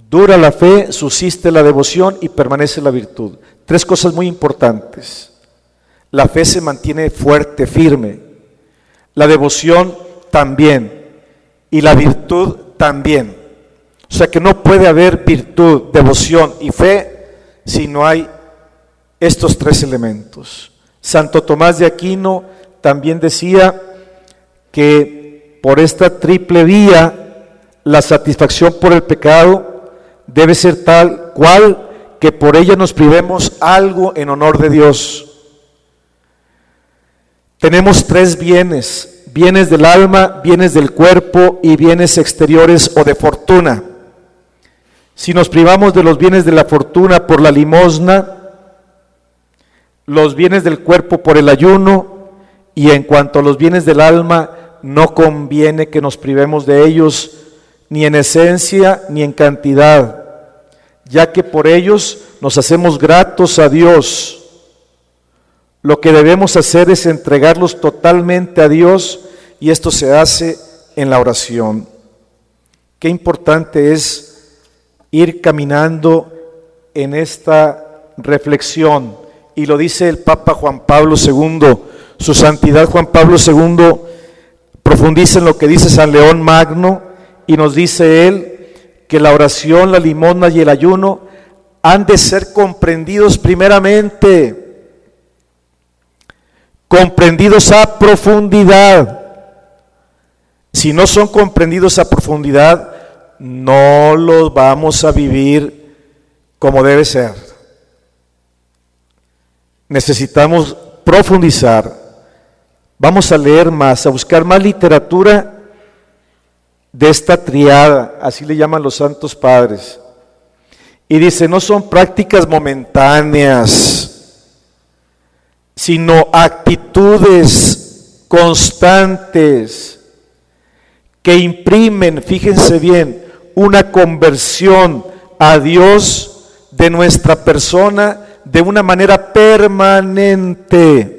Dura la fe, subsiste la devoción y permanece la virtud. Tres cosas muy importantes. La fe se mantiene fuerte, firme. La devoción también. Y la virtud también. O sea que no puede haber virtud, devoción y fe si no hay estos tres elementos. Santo Tomás de Aquino también decía que por esta triple vía, la satisfacción por el pecado, debe ser tal cual que por ella nos privemos algo en honor de Dios. Tenemos tres bienes, bienes del alma, bienes del cuerpo y bienes exteriores o de fortuna. Si nos privamos de los bienes de la fortuna por la limosna, los bienes del cuerpo por el ayuno, y en cuanto a los bienes del alma, no conviene que nos privemos de ellos, ni en esencia ni en cantidad, ya que por ellos nos hacemos gratos a Dios. Lo que debemos hacer es entregarlos totalmente a Dios y esto se hace en la oración. Qué importante es ir caminando en esta reflexión. Y lo dice el Papa Juan Pablo II, su santidad Juan Pablo II profundiza en lo que dice San León Magno y nos dice él que la oración, la limosna y el ayuno han de ser comprendidos primeramente, comprendidos a profundidad. Si no son comprendidos a profundidad, no los vamos a vivir como debe ser. Necesitamos profundizar. Vamos a leer más, a buscar más literatura de esta triada, así le llaman los santos padres. Y dice, no son prácticas momentáneas, sino actitudes constantes que imprimen, fíjense bien, una conversión a Dios de nuestra persona de una manera permanente.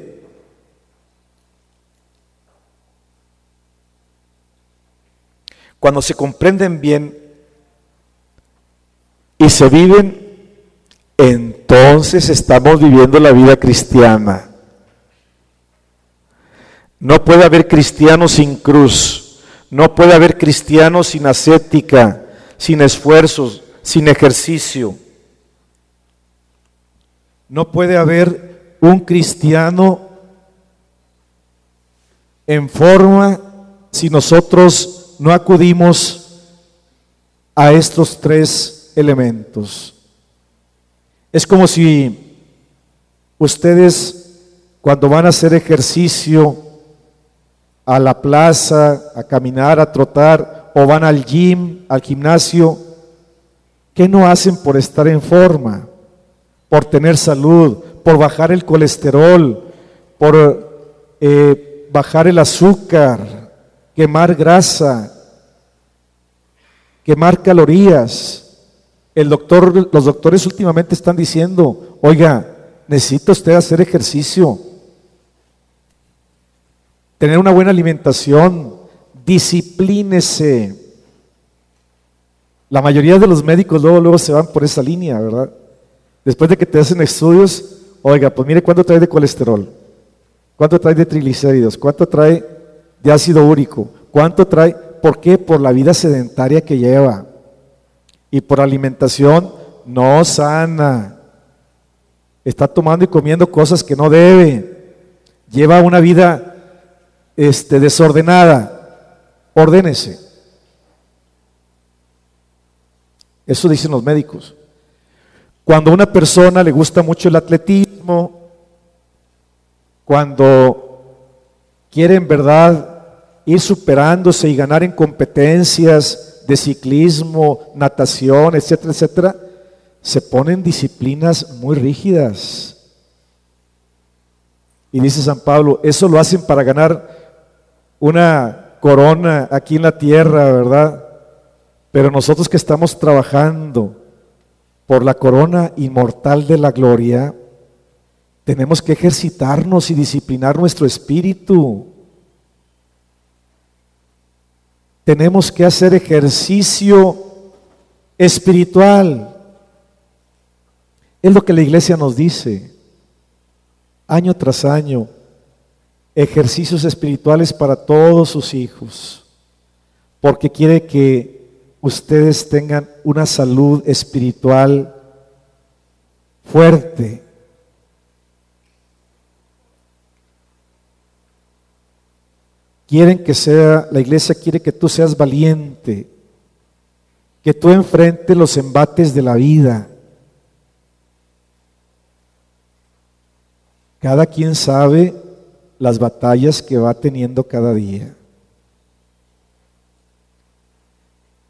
Cuando se comprenden bien y se viven, entonces estamos viviendo la vida cristiana. No puede haber cristianos sin cruz, no puede haber cristianos sin ascética, sin esfuerzos, sin ejercicio. No puede haber un cristiano en forma si nosotros no acudimos a estos tres elementos. Es como si ustedes cuando van a hacer ejercicio a la plaza, a caminar, a trotar, o van al gym, al gimnasio, ¿qué no hacen por estar en forma? Por tener salud, por bajar el colesterol, por eh, bajar el azúcar, quemar grasa, quemar calorías. El doctor, los doctores últimamente están diciendo, oiga, necesita usted hacer ejercicio, tener una buena alimentación, disciplínese. La mayoría de los médicos luego, luego se van por esa línea, ¿verdad? Después de que te hacen estudios, oiga, pues mire cuánto trae de colesterol, cuánto trae de triglicéridos, cuánto trae de ácido úrico, cuánto trae, ¿por qué? Por la vida sedentaria que lleva y por alimentación no sana. Está tomando y comiendo cosas que no debe. Lleva una vida este, desordenada. Ordénese. Eso dicen los médicos. Cuando a una persona le gusta mucho el atletismo, cuando quiere en verdad ir superándose y ganar en competencias de ciclismo, natación, etcétera, etcétera, se ponen disciplinas muy rígidas. Y dice San Pablo, eso lo hacen para ganar una corona aquí en la tierra, ¿verdad? Pero nosotros que estamos trabajando por la corona inmortal de la gloria, tenemos que ejercitarnos y disciplinar nuestro espíritu. Tenemos que hacer ejercicio espiritual. Es lo que la iglesia nos dice, año tras año, ejercicios espirituales para todos sus hijos, porque quiere que ustedes tengan una salud espiritual fuerte. Quieren que sea, la iglesia quiere que tú seas valiente, que tú enfrentes los embates de la vida. Cada quien sabe las batallas que va teniendo cada día.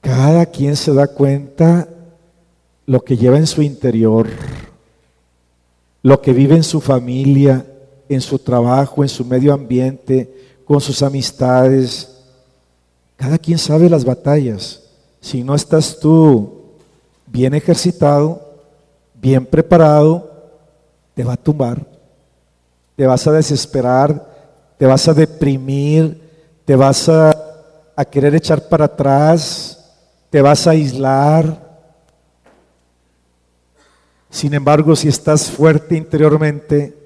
Cada quien se da cuenta lo que lleva en su interior, lo que vive en su familia, en su trabajo, en su medio ambiente, con sus amistades. Cada quien sabe las batallas. Si no estás tú bien ejercitado, bien preparado, te va a tumbar, te vas a desesperar, te vas a deprimir, te vas a, a querer echar para atrás, te vas a aislar. Sin embargo, si estás fuerte interiormente,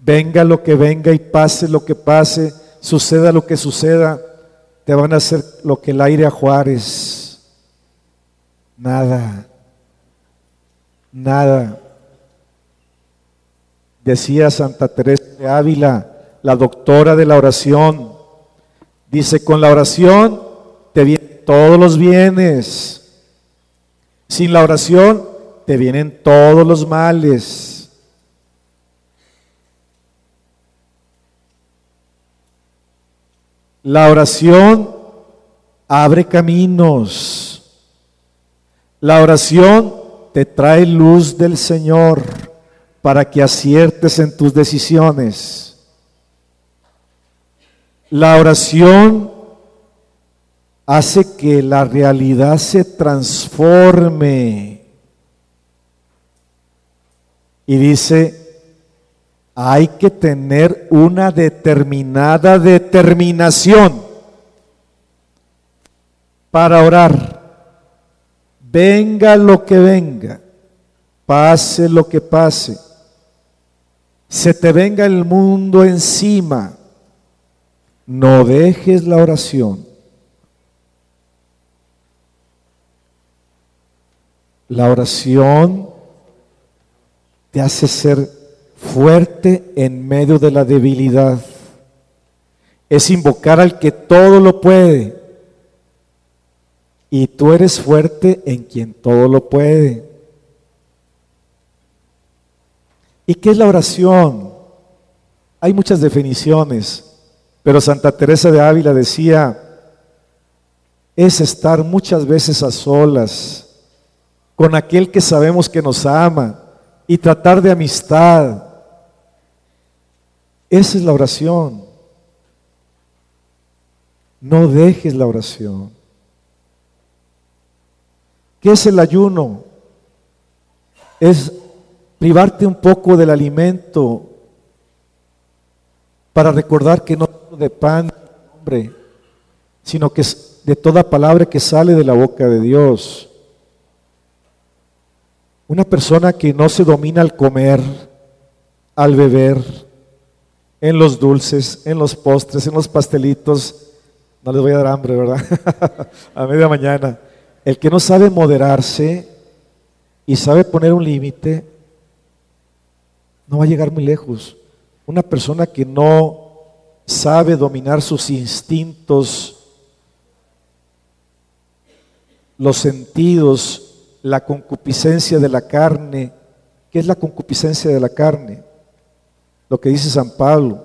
venga lo que venga y pase lo que pase, suceda lo que suceda, te van a hacer lo que el aire a Juárez. Nada, nada. Decía Santa Teresa de Ávila, la doctora de la oración, dice, con la oración te vienen todos los bienes. Sin la oración te vienen todos los males. La oración abre caminos. La oración te trae luz del Señor para que aciertes en tus decisiones. La oración hace que la realidad se transforme. Y dice, hay que tener una determinada determinación para orar. Venga lo que venga, pase lo que pase, se te venga el mundo encima, no dejes la oración. La oración te hace ser fuerte en medio de la debilidad. Es invocar al que todo lo puede. Y tú eres fuerte en quien todo lo puede. ¿Y qué es la oración? Hay muchas definiciones, pero Santa Teresa de Ávila decía, es estar muchas veces a solas con aquel que sabemos que nos ama y tratar de amistad esa es la oración. No dejes la oración. ¿Qué es el ayuno? Es privarte un poco del alimento para recordar que no de pan, hombre, sino que es de toda palabra que sale de la boca de Dios. Una persona que no se domina al comer, al beber, en los dulces, en los postres, en los pastelitos. No les voy a dar hambre, ¿verdad? a media mañana. El que no sabe moderarse y sabe poner un límite, no va a llegar muy lejos. Una persona que no sabe dominar sus instintos, los sentidos, la concupiscencia de la carne. ¿Qué es la concupiscencia de la carne? Lo que dice San Pablo.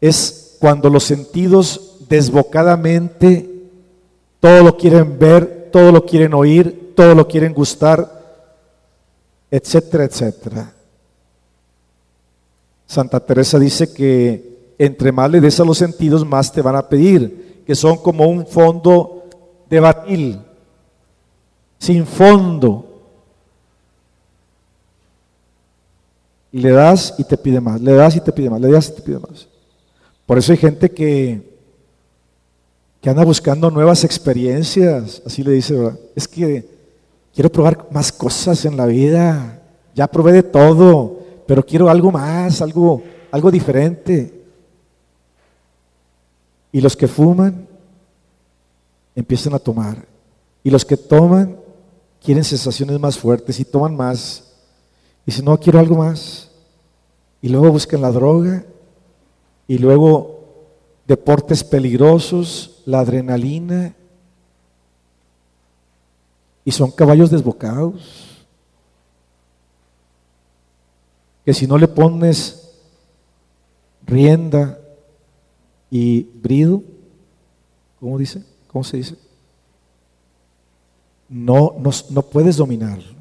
Es cuando los sentidos desbocadamente todo lo quieren ver, todo lo quieren oír, todo lo quieren gustar, etcétera, etcétera. Santa Teresa dice que entre más le des a los sentidos, más te van a pedir, que son como un fondo de barril, sin fondo. Le das y te pide más, le das y te pide más, le das y te pide más. Por eso hay gente que, que anda buscando nuevas experiencias, así le dice, ¿verdad? Es que quiero probar más cosas en la vida, ya probé de todo, pero quiero algo más, algo, algo diferente. Y los que fuman empiezan a tomar. Y los que toman quieren sensaciones más fuertes y toman más. Dice, no, quiero algo más. Y luego buscan la droga. Y luego deportes peligrosos, la adrenalina. Y son caballos desbocados. que si no le pones rienda y brido, ¿cómo dice? ¿Cómo se dice? No, no, no puedes dominarlo.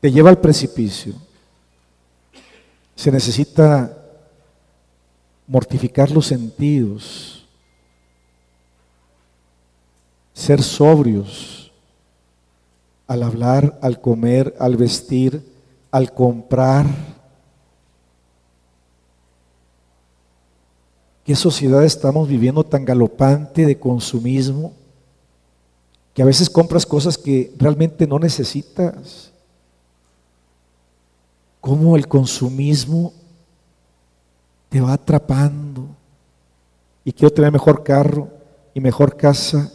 Te lleva al precipicio. Se necesita mortificar los sentidos, ser sobrios al hablar, al comer, al vestir, al comprar. ¿Qué sociedad estamos viviendo tan galopante de consumismo que a veces compras cosas que realmente no necesitas? ¿Cómo el consumismo te va atrapando? Y quiero tener mejor carro y mejor casa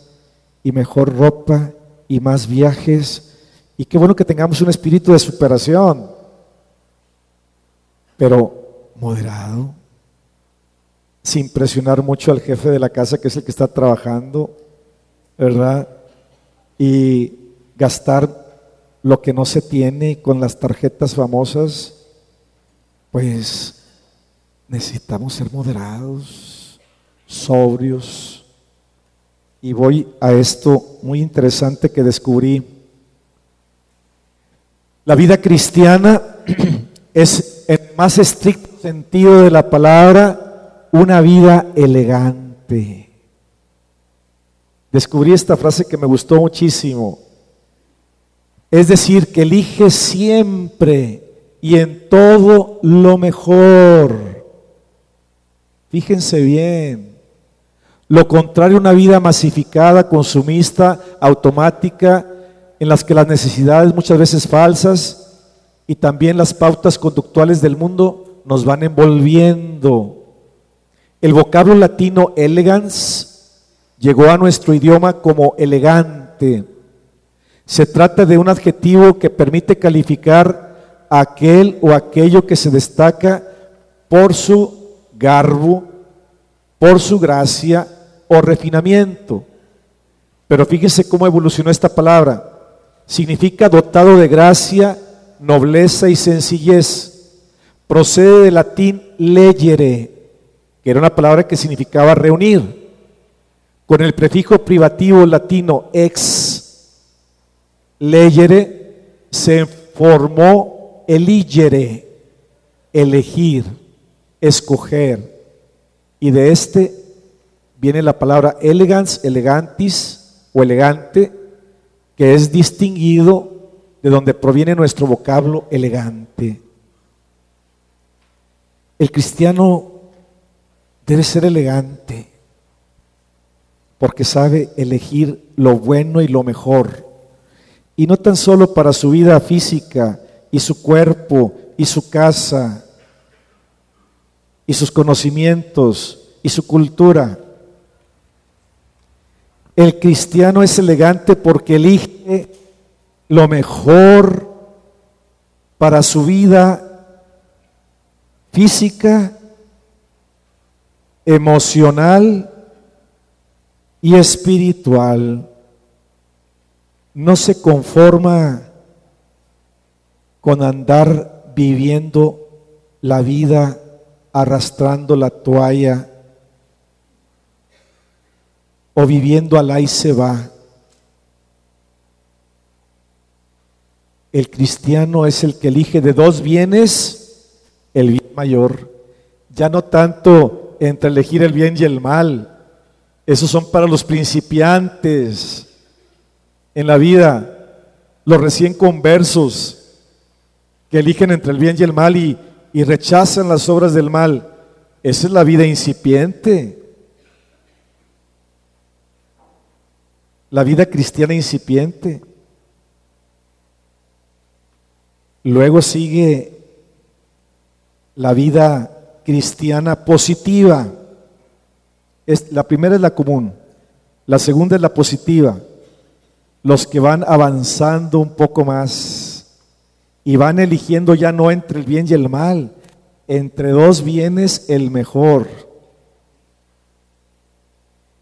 y mejor ropa y más viajes. Y qué bueno que tengamos un espíritu de superación, pero moderado, sin presionar mucho al jefe de la casa que es el que está trabajando, ¿verdad? Y gastar lo que no se tiene con las tarjetas famosas, pues necesitamos ser moderados, sobrios. Y voy a esto muy interesante que descubrí. La vida cristiana es, en más estricto sentido de la palabra, una vida elegante. Descubrí esta frase que me gustó muchísimo. Es decir, que elige siempre y en todo lo mejor. Fíjense bien. Lo contrario, una vida masificada, consumista, automática, en las que las necesidades muchas veces falsas y también las pautas conductuales del mundo nos van envolviendo. El vocablo latino elegance llegó a nuestro idioma como elegante. Se trata de un adjetivo que permite calificar a aquel o aquello que se destaca por su garbo, por su gracia o refinamiento. Pero fíjese cómo evolucionó esta palabra. Significa dotado de gracia, nobleza y sencillez. Procede del latín legere, que era una palabra que significaba reunir. Con el prefijo privativo latino ex, legere, se formó eligere, elegir escoger. Y de este viene la palabra elegans, elegantis o elegante, que es distinguido de donde proviene nuestro vocablo elegante. El cristiano debe ser elegante porque sabe elegir lo bueno y lo mejor. Y no tan solo para su vida física y su cuerpo y su casa y sus conocimientos y su cultura. El cristiano es elegante porque elige lo mejor para su vida física, emocional y espiritual. No se conforma con andar viviendo la vida arrastrando la toalla o viviendo al y se va. El cristiano es el que elige de dos bienes el bien mayor. Ya no tanto entre elegir el bien y el mal. Esos son para los principiantes en la vida, los recién conversos que eligen entre el bien y el mal y rechazan las obras del mal. Esa es la vida incipiente. La vida cristiana incipiente. Luego sigue la vida cristiana positiva. La primera es la común, la segunda es la positiva. Los que van avanzando un poco más y van eligiendo ya no entre el bien y el mal, entre dos bienes el mejor.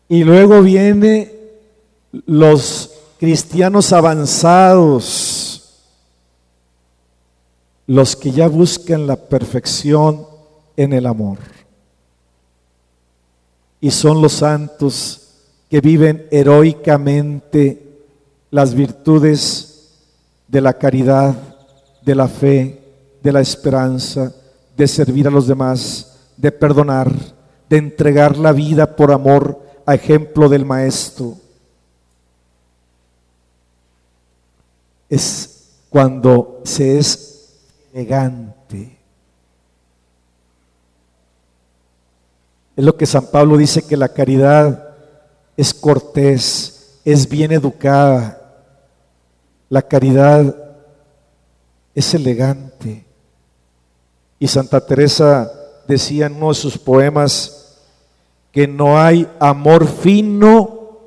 Y luego viene los cristianos avanzados, los que ya buscan la perfección en el amor. Y son los santos que viven heroicamente las virtudes de la caridad, de la fe, de la esperanza, de servir a los demás, de perdonar, de entregar la vida por amor a ejemplo del Maestro. Es cuando se es elegante. Es lo que San Pablo dice que la caridad es cortés, es bien educada. La caridad es elegante. Y Santa Teresa decía en uno de sus poemas que no hay amor fino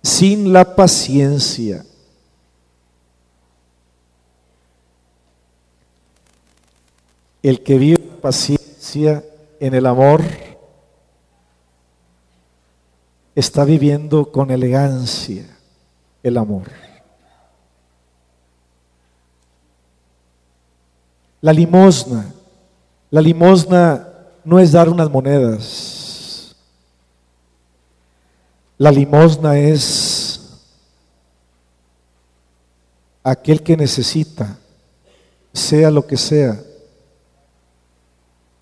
sin la paciencia. El que vive paciencia en el amor está viviendo con elegancia el amor. La limosna. La limosna no es dar unas monedas. La limosna es aquel que necesita, sea lo que sea,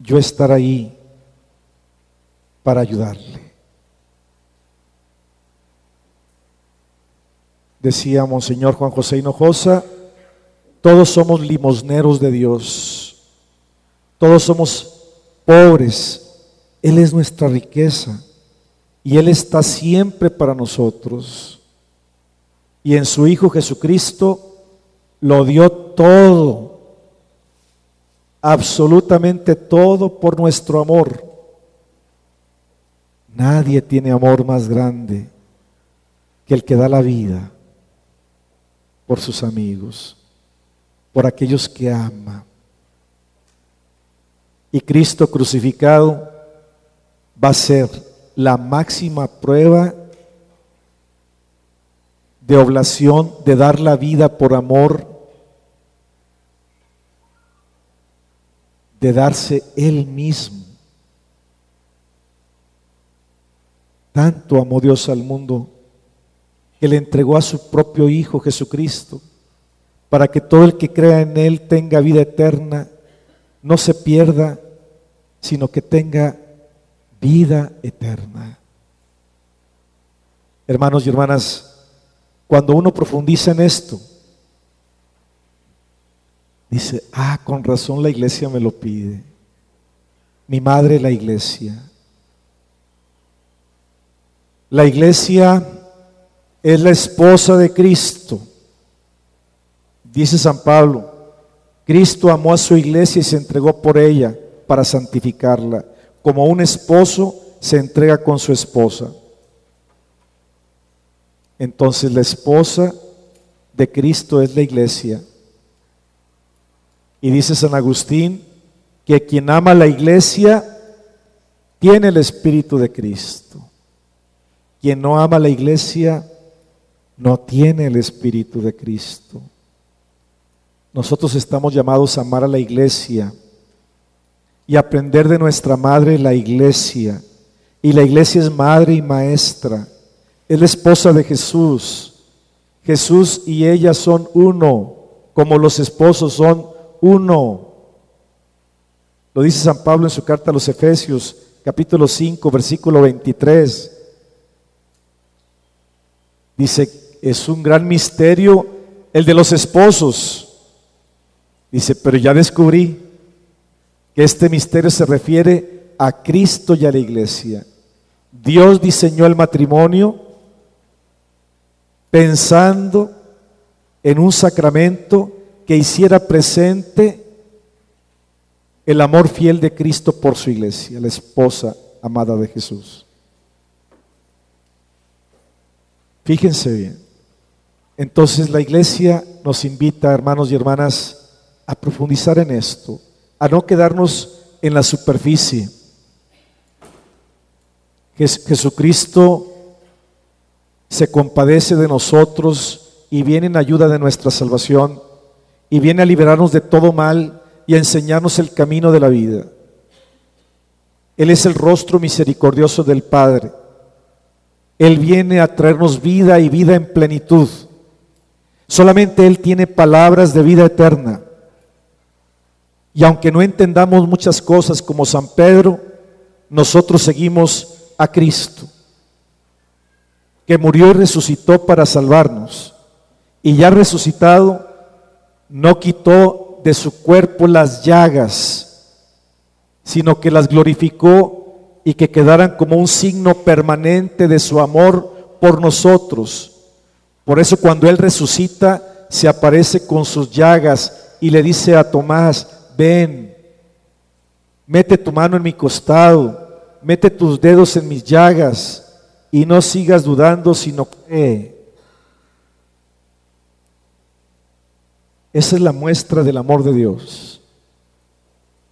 yo estar ahí para ayudarle. Decía Monseñor Juan José Hinojosa, todos somos limosneros de Dios. Todos somos pobres. Él es nuestra riqueza. Y Él está siempre para nosotros. Y en su Hijo Jesucristo lo dio todo. Absolutamente todo por nuestro amor. Nadie tiene amor más grande que el que da la vida por sus amigos por aquellos que ama. Y Cristo crucificado va a ser la máxima prueba de oblación, de dar la vida por amor, de darse Él mismo. Tanto amó Dios al mundo que le entregó a su propio Hijo Jesucristo para que todo el que crea en Él tenga vida eterna, no se pierda, sino que tenga vida eterna. Hermanos y hermanas, cuando uno profundiza en esto, dice, ah, con razón la iglesia me lo pide. Mi madre la iglesia. La iglesia es la esposa de Cristo. Dice San Pablo, Cristo amó a su iglesia y se entregó por ella para santificarla, como un esposo se entrega con su esposa. Entonces la esposa de Cristo es la iglesia. Y dice San Agustín que quien ama la iglesia tiene el Espíritu de Cristo. Quien no ama la iglesia no tiene el Espíritu de Cristo. Nosotros estamos llamados a amar a la iglesia y aprender de nuestra madre la iglesia. Y la iglesia es madre y maestra. Es la esposa de Jesús. Jesús y ella son uno, como los esposos son uno. Lo dice San Pablo en su carta a los Efesios, capítulo 5, versículo 23. Dice, es un gran misterio el de los esposos. Dice, pero ya descubrí que este misterio se refiere a Cristo y a la iglesia. Dios diseñó el matrimonio pensando en un sacramento que hiciera presente el amor fiel de Cristo por su iglesia, la esposa amada de Jesús. Fíjense bien. Entonces la iglesia nos invita, hermanos y hermanas, a profundizar en esto, a no quedarnos en la superficie. Jesucristo se compadece de nosotros y viene en ayuda de nuestra salvación y viene a liberarnos de todo mal, y a enseñarnos el camino de la vida. Él es el rostro misericordioso del Padre. Él viene a traernos vida y vida en plenitud. Solamente Él tiene palabras de vida eterna. Y aunque no entendamos muchas cosas como San Pedro, nosotros seguimos a Cristo, que murió y resucitó para salvarnos. Y ya resucitado, no quitó de su cuerpo las llagas, sino que las glorificó y que quedaran como un signo permanente de su amor por nosotros. Por eso cuando Él resucita, se aparece con sus llagas y le dice a Tomás, ven, mete tu mano en mi costado, mete tus dedos en mis llagas y no sigas dudando, sino cree. Esa es la muestra del amor de Dios.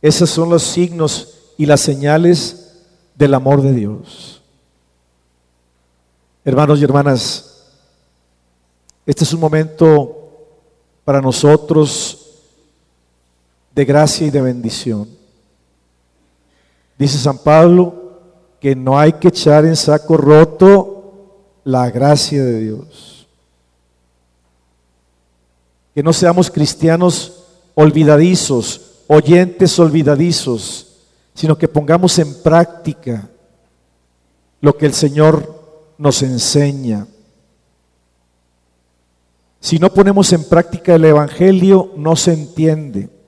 Esos son los signos y las señales del amor de Dios. Hermanos y hermanas, este es un momento para nosotros de gracia y de bendición. Dice San Pablo que no hay que echar en saco roto la gracia de Dios. Que no seamos cristianos olvidadizos, oyentes olvidadizos, sino que pongamos en práctica lo que el Señor nos enseña. Si no ponemos en práctica el Evangelio, no se entiende.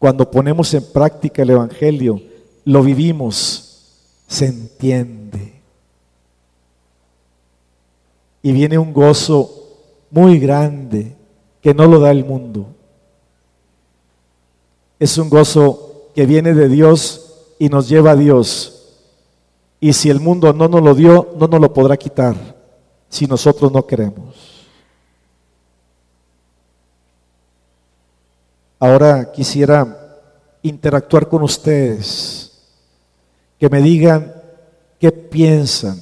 Cuando ponemos en práctica el Evangelio, lo vivimos, se entiende. Y viene un gozo muy grande que no lo da el mundo. Es un gozo que viene de Dios y nos lleva a Dios. Y si el mundo no nos lo dio, no nos lo podrá quitar si nosotros no queremos. Ahora quisiera interactuar con ustedes, que me digan qué piensan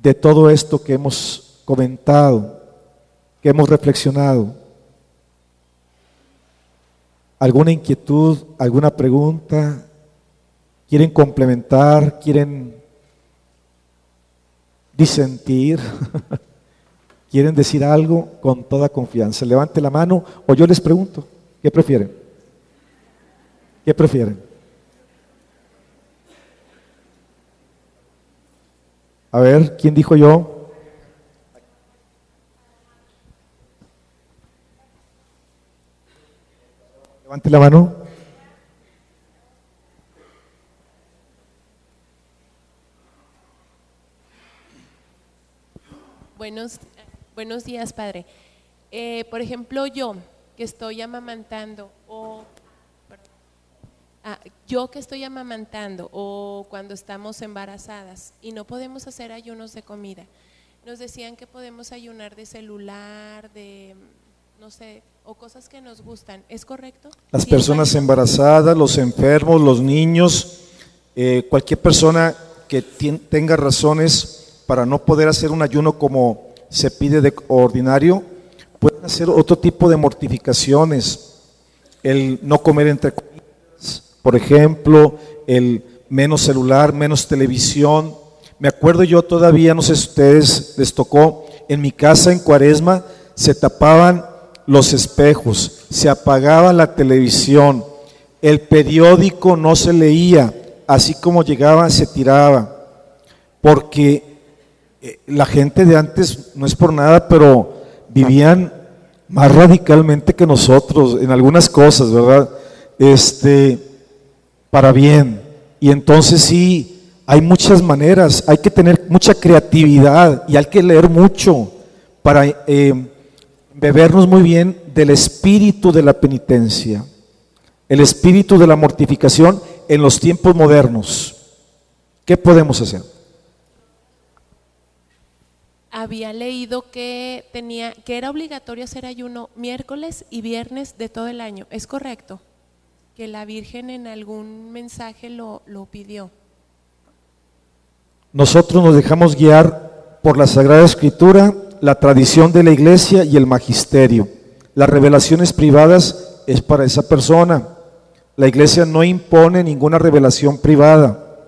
de todo esto que hemos comentado, que hemos reflexionado. ¿Alguna inquietud, alguna pregunta? ¿Quieren complementar? ¿Quieren disentir, quieren decir algo con toda confianza. Levante la mano o yo les pregunto, ¿qué prefieren? ¿Qué prefieren? A ver, ¿quién dijo yo? Levante la mano. Buenos, buenos días, Padre. Eh, por ejemplo, yo que estoy amamantando o ah, yo que estoy amamantando o cuando estamos embarazadas y no podemos hacer ayunos de comida, nos decían que podemos ayunar de celular, de no sé, o cosas que nos gustan. ¿Es correcto? Las personas embarazadas, los enfermos, los niños, eh, cualquier persona que tenga razones para no poder hacer un ayuno como se pide de ordinario, pueden hacer otro tipo de mortificaciones. El no comer entre comidas, por ejemplo, el menos celular, menos televisión. Me acuerdo yo todavía, no sé si ustedes les tocó, en mi casa en Cuaresma se tapaban los espejos, se apagaba la televisión, el periódico no se leía, así como llegaba se tiraba, porque la gente de antes, no es por nada, pero vivían más radicalmente que nosotros en algunas cosas, ¿verdad? Este, para bien. Y entonces sí, hay muchas maneras, hay que tener mucha creatividad y hay que leer mucho para eh, bebernos muy bien del espíritu de la penitencia, el espíritu de la mortificación en los tiempos modernos. ¿Qué podemos hacer? Había leído que tenía que era obligatorio hacer ayuno miércoles y viernes de todo el año. ¿Es correcto? Que la Virgen en algún mensaje lo, lo pidió. Nosotros nos dejamos guiar por la Sagrada Escritura, la tradición de la Iglesia y el magisterio. las revelaciones privadas es para esa persona. La iglesia no impone ninguna revelación privada,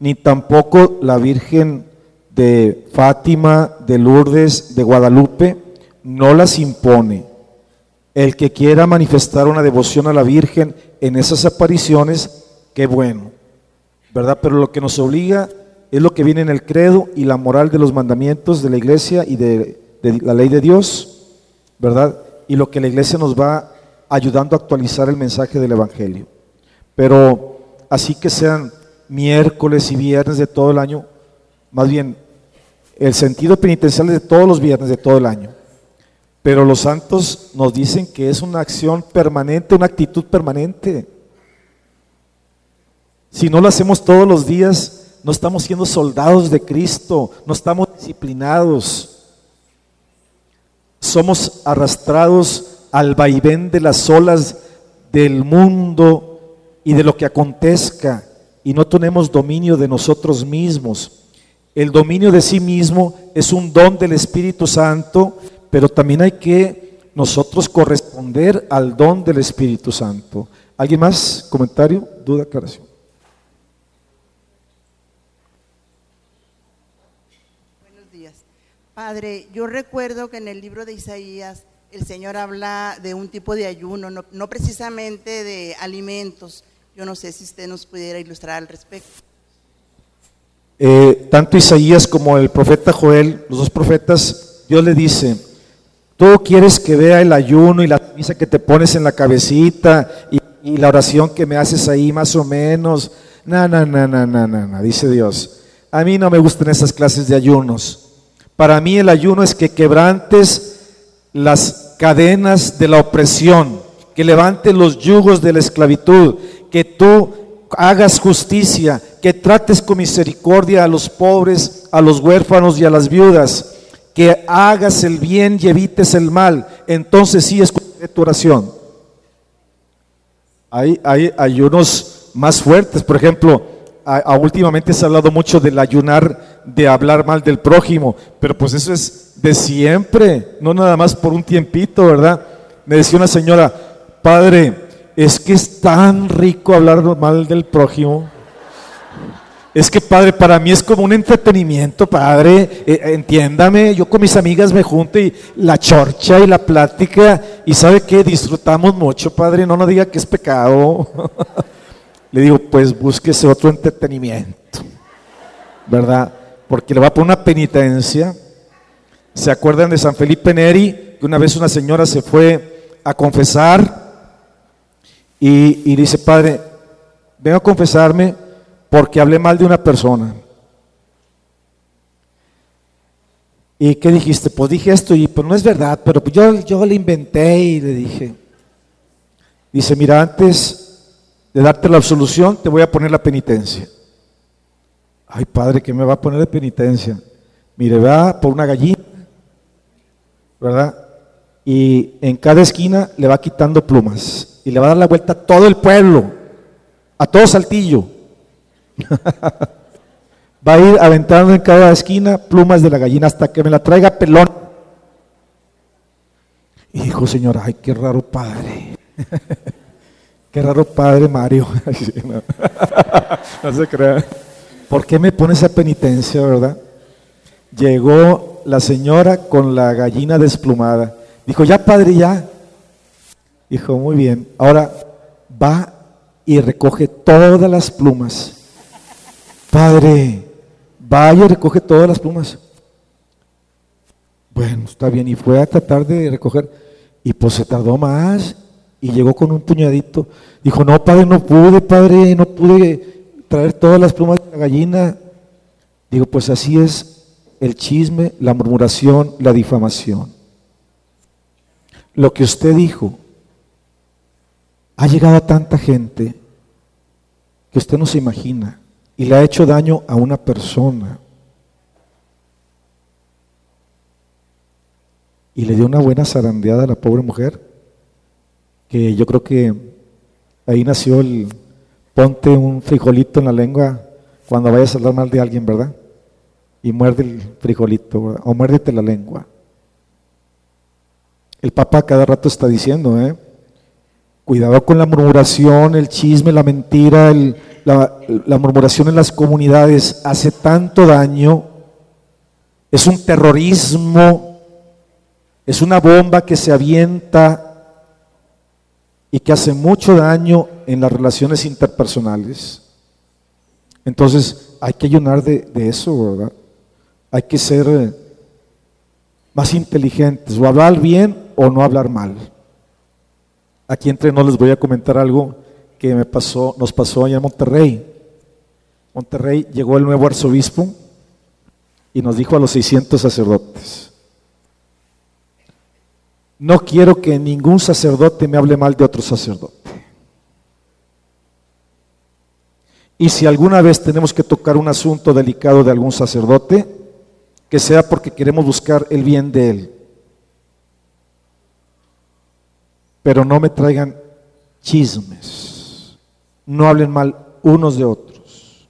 ni tampoco la Virgen de Fátima, de Lourdes, de Guadalupe, no las impone. El que quiera manifestar una devoción a la Virgen en esas apariciones, qué bueno, ¿verdad? Pero lo que nos obliga es lo que viene en el credo y la moral de los mandamientos de la iglesia y de, de la ley de Dios, ¿verdad? Y lo que la iglesia nos va ayudando a actualizar el mensaje del Evangelio. Pero así que sean miércoles y viernes de todo el año, más bien el sentido penitencial es de todos los viernes de todo el año. Pero los santos nos dicen que es una acción permanente, una actitud permanente. Si no lo hacemos todos los días, no estamos siendo soldados de Cristo, no estamos disciplinados. Somos arrastrados al vaivén de las olas del mundo y de lo que acontezca y no tenemos dominio de nosotros mismos. El dominio de sí mismo es un don del Espíritu Santo, pero también hay que nosotros corresponder al don del Espíritu Santo. ¿Alguien más? ¿Comentario? ¿Duda? Aclaración. Padre, yo recuerdo que en el libro de Isaías el Señor habla de un tipo de ayuno, no, precisamente de alimentos. Yo no sé si usted nos pudiera ilustrar al respecto. Eh, tanto Isaías como el profeta Joel, los dos profetas, Dios le dice, tú quieres que vea el ayuno y la misa que te pones en la cabecita y, y la oración que me haces ahí más o menos. No, no, no, no, no, no, dice Dios. A mí no me gustan esas clases de ayunos. Para mí el ayuno es que quebrantes las cadenas de la opresión, que levantes los yugos de la esclavitud, que tú hagas justicia, que trates con misericordia a los pobres, a los huérfanos y a las viudas, que hagas el bien y evites el mal. Entonces sí escucharé tu oración. Hay, hay ayunos más fuertes, por ejemplo, últimamente se ha hablado mucho del ayunar, de hablar mal del prójimo, pero pues eso es de siempre, no nada más por un tiempito, ¿verdad? Me decía una señora, padre, es que es tan rico hablar mal del prójimo. Es que, padre, para mí es como un entretenimiento, padre. Eh, entiéndame, yo con mis amigas me junto y la chorcha y la plática, y sabe que disfrutamos mucho, padre. No nos diga que es pecado. le digo, pues búsquese otro entretenimiento, ¿verdad? Porque le va a poner una penitencia. ¿Se acuerdan de San Felipe Neri? Que una vez una señora se fue a confesar y, dice, Padre, vengo a confesarme porque hablé mal de una persona. ¿Y qué dijiste? Pues dije esto y pues no es verdad, pero pues yo, yo le inventé y le dije. Dice, mira, antes de darte la absolución, te voy a poner la penitencia. Ay, padre, ¿qué me va a poner de penitencia? Mire, va por una gallina, ¿verdad? Y en cada esquina le va quitando plumas y le va a dar la vuelta a todo el pueblo, a todo Saltillo. va a ir aventando en cada esquina plumas de la gallina hasta que me la traiga pelón. Y dijo, Señor, ay, qué raro padre. Qué raro padre Mario. no, se crea. ¿Por qué me pone esa penitencia, verdad? Llegó la señora con la gallina desplumada. Dijo, ya padre, ya. Dijo, muy bien. Ahora va y recoge todas las plumas. Padre, vaya y recoge todas las plumas. Bueno, está bien. Y fue a tratar de recoger. Y pues se tardó más y llegó con un puñadito. Dijo, no, padre, no pude, padre, no pude traer todas las plumas de la gallina. Digo, pues así es el chisme, la murmuración, la difamación. Lo que usted dijo ha llegado a tanta gente que usted no se imagina y le ha hecho daño a una persona. Y le dio una buena zarandeada a la pobre mujer que yo creo que ahí nació el ponte un frijolito en la lengua cuando vayas a hablar mal de alguien, ¿verdad? Y muerde el frijolito, o muérdete la lengua. El Papa cada rato está diciendo, ¿eh? Cuidado con la murmuración, el chisme, la mentira, la murmuración en las comunidades hace tanto daño. Es un terrorismo, es una bomba que se avienta y que hace mucho daño en las relaciones interpersonales. Entonces hay que ayunar de, de eso, ¿verdad? Hay que ser eh, más inteligentes, o hablar bien o no hablar mal. Aquí entre no les voy a comentar algo que me pasó, nos pasó allá en Monterrey. Monterrey llegó el nuevo arzobispo y nos dijo a los 600 sacerdotes, no quiero que ningún sacerdote me hable mal de otro sacerdote. Y si alguna vez tenemos que tocar un asunto delicado de algún sacerdote, que sea porque queremos buscar el bien de él. Pero no me traigan chismes. No hablen mal unos de otros.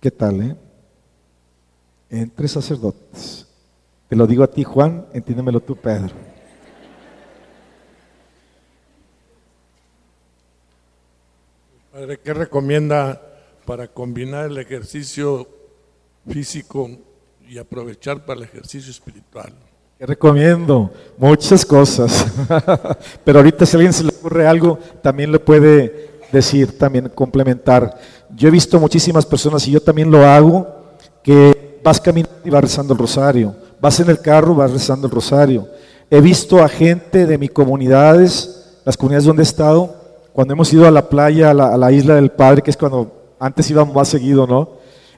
¿Qué tal, eh? Entre sacerdotes. Te lo digo a ti, Juan, entiéndemelo tú, Pedro. Padre, ¿qué recomienda para combinar el ejercicio físico y aprovechar para el ejercicio espiritual? ¿Qué recomiendo? Muchas cosas. Pero ahorita si alguien se le ocurre algo, también le puede decir, también complementar. Yo he visto muchísimas personas, y yo también lo hago, que vas caminando y vas rezando el rosario. Vas en el carro, vas rezando el rosario. He visto a gente de mis comunidades, las comunidades donde he estado, cuando hemos ido a la playa, a la, a la isla del Padre, que es cuando antes íbamos más seguido, ¿no?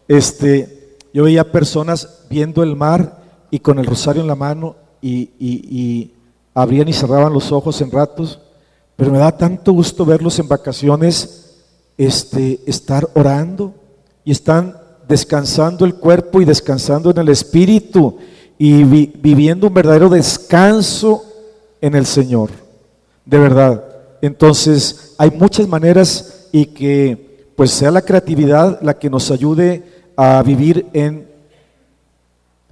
Este, yo veía personas viendo el mar y con el rosario en la mano y, abrían y cerraban los ojos en ratos, pero me da tanto gusto verlos en vacaciones este, estar orando y están descansando el cuerpo y descansando en el espíritu y vi- viviendo un verdadero descanso en el Señor, de verdad. Entonces, hay muchas maneras y que pues sea la creatividad la que nos ayude a vivir en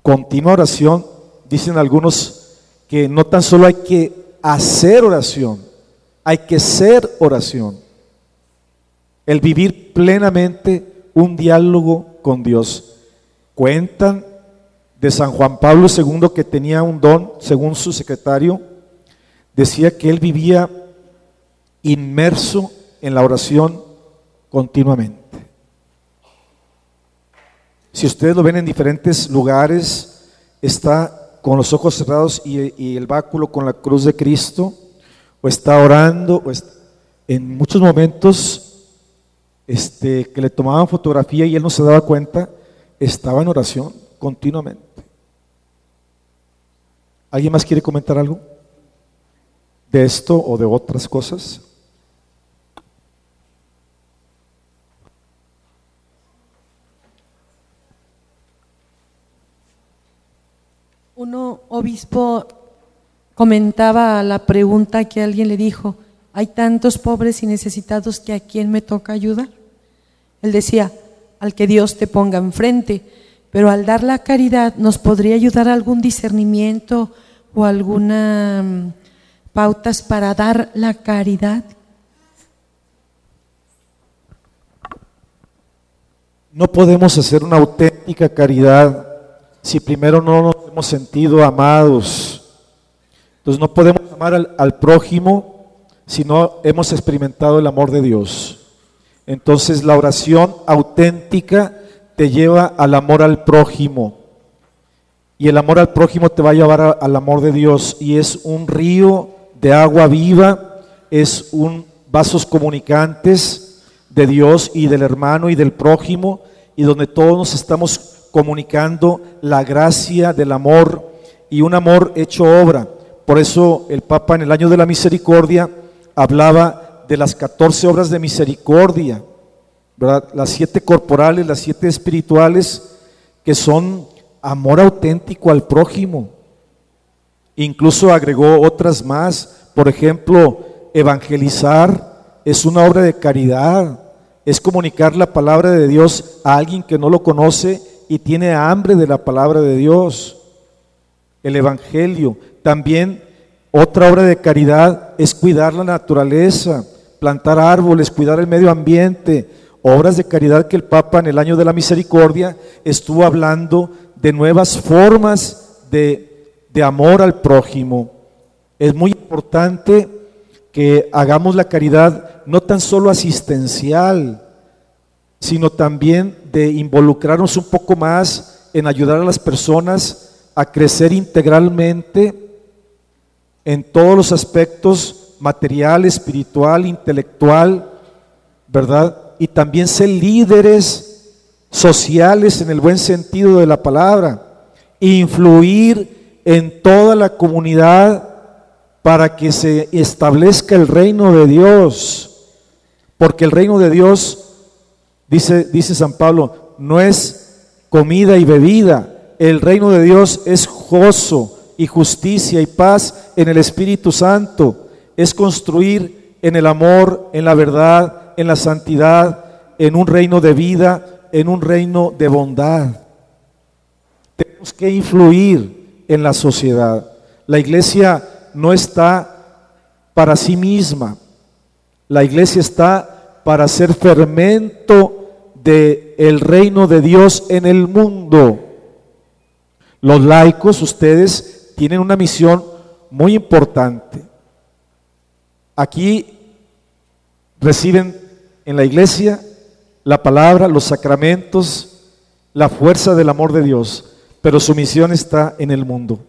continua oración. Dicen algunos que no tan solo hay que hacer oración, hay que ser oración. El vivir plenamente un diálogo con Dios. Cuentan de San Juan Pablo II que tenía un don, según su secretario, decía que él vivía inmerso en la oración continuamente. Si ustedes lo ven en diferentes lugares, está con los ojos cerrados y, el báculo con la cruz de Cristo, o está orando, o en muchos momentos este, que le tomaban fotografía y él no se daba cuenta, estaba en oración continuamente. ¿Alguien más quiere comentar algo de esto o de otras cosas? Uno, obispo, comentaba la pregunta que alguien le dijo, hay tantos pobres y necesitados que a quién me toca ayudar. Él decía, al que Dios te ponga enfrente, pero al dar la caridad nos podría ayudar algún discernimiento o alguna mm, pautas para dar la caridad. No podemos hacer una auténtica caridad si primero no nos hemos sentido amados. Entonces no podemos amar al, prójimo si no hemos experimentado el amor de Dios. Entonces la oración auténtica te lleva al amor al prójimo. Y el amor al prójimo te va a llevar al amor de Dios. Y es un río de agua viva, es un vasos comunicantes de Dios y del hermano y del prójimo, y donde todos nos estamos comunicando la gracia del amor y un amor hecho obra. Por eso el Papa en el año de la misericordia hablaba de las 14 obras de misericordia. Las siete corporales, las siete espirituales, que son amor auténtico al prójimo. Incluso agregó otras más, por ejemplo, evangelizar es una obra de caridad, es comunicar la palabra de Dios a alguien que no lo conoce y tiene hambre de la palabra de Dios. el Evangelio. También otra obra de caridad es cuidar la naturaleza, plantar árboles, cuidar el medio ambiente, obras de caridad que el Papa en el año de la misericordia estuvo hablando de nuevas formas de, de amor al prójimo. Es muy importante que hagamos la caridad no tan solo asistencial, sino también de involucrarnos un poco más en ayudar a las personas a crecer integralmente en todos los aspectos material, espiritual, intelectual, ¿verdad? Y también ser líderes sociales en el buen sentido de la palabra, influir en toda la comunidad para que se establezca el reino de Dios, porque el reino de Dios, dice, dice San Pablo, no es comida y bebida, el reino de Dios es gozo y justicia y paz en el Espíritu Santo, es construir en el amor, en la verdad, en la santidad, en un reino de vida, en un reino de bondad. Tenemos que influir en la sociedad. La iglesia no está para sí misma. La iglesia está para ser fermento del el reino de Dios en el mundo. Los laicos, ustedes, tienen una misión muy importante. Aquí reciben en la iglesia la palabra, los sacramentos, la fuerza del amor de Dios, pero su misión está en el mundo.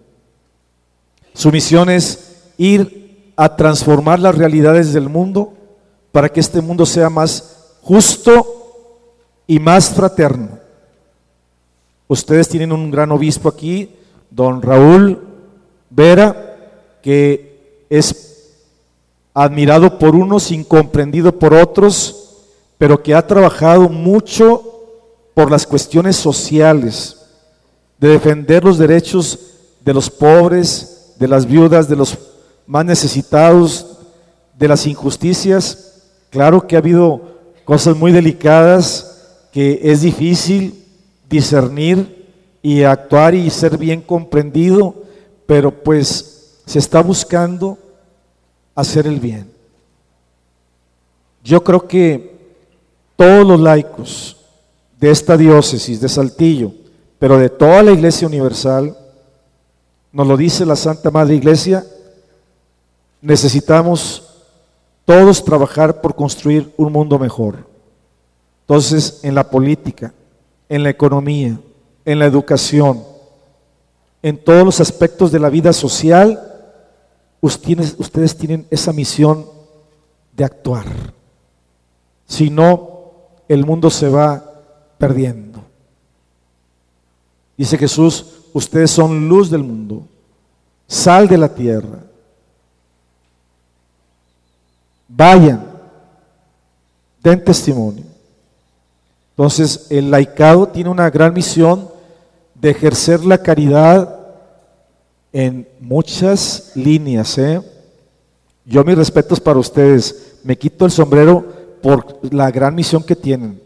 Su misión es ir a transformar las realidades del mundo para que este mundo sea más justo y más fraterno. Ustedes tienen un gran obispo aquí, don Raúl Vera, que es admirado por unos, incomprendido por otros, pero que ha trabajado mucho por las cuestiones sociales, de defender los derechos de los pobres, de las viudas, de los más necesitados, de las injusticias. Claro que ha habido cosas muy delicadas que es difícil discernir y actuar y ser bien comprendido, pero pues se está buscando hacer el bien. Yo creo que todos los laicos de esta diócesis de Saltillo, pero de toda la Iglesia Universal, nos lo dice la Santa Madre Iglesia, necesitamos todos trabajar por construir un mundo mejor. Entonces, en la política, en la economía, en la educación, en todos los aspectos de la vida social, ustedes, tienen esa misión de actuar. Si no, el mundo se va perdiendo. Dice Jesús, ustedes son luz del mundo, sal de la tierra. Vayan, den testimonio. Entonces, el laicado tiene una gran misión de ejercer la caridad en muchas líneas. ¿eh? Yo mis respetos para ustedes. Me quito el sombrero por la gran misión que tienen.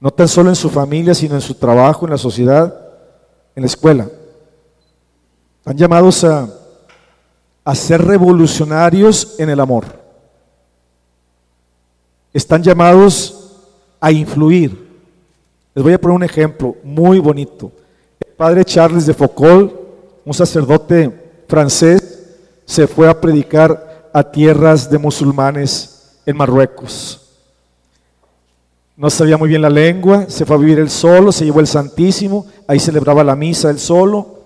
No tan solo en su familia, sino en su trabajo, en la sociedad en la escuela. Están llamados a, a ser revolucionarios en el amor. Están llamados a influir. Les voy a poner un ejemplo muy bonito. El padre Charles de Foucault, un sacerdote francés, se fue a predicar a tierras de musulmanes en Marruecos no sabía muy bien la lengua, se fue a vivir él solo, se llevó el Santísimo, ahí celebraba la misa él solo,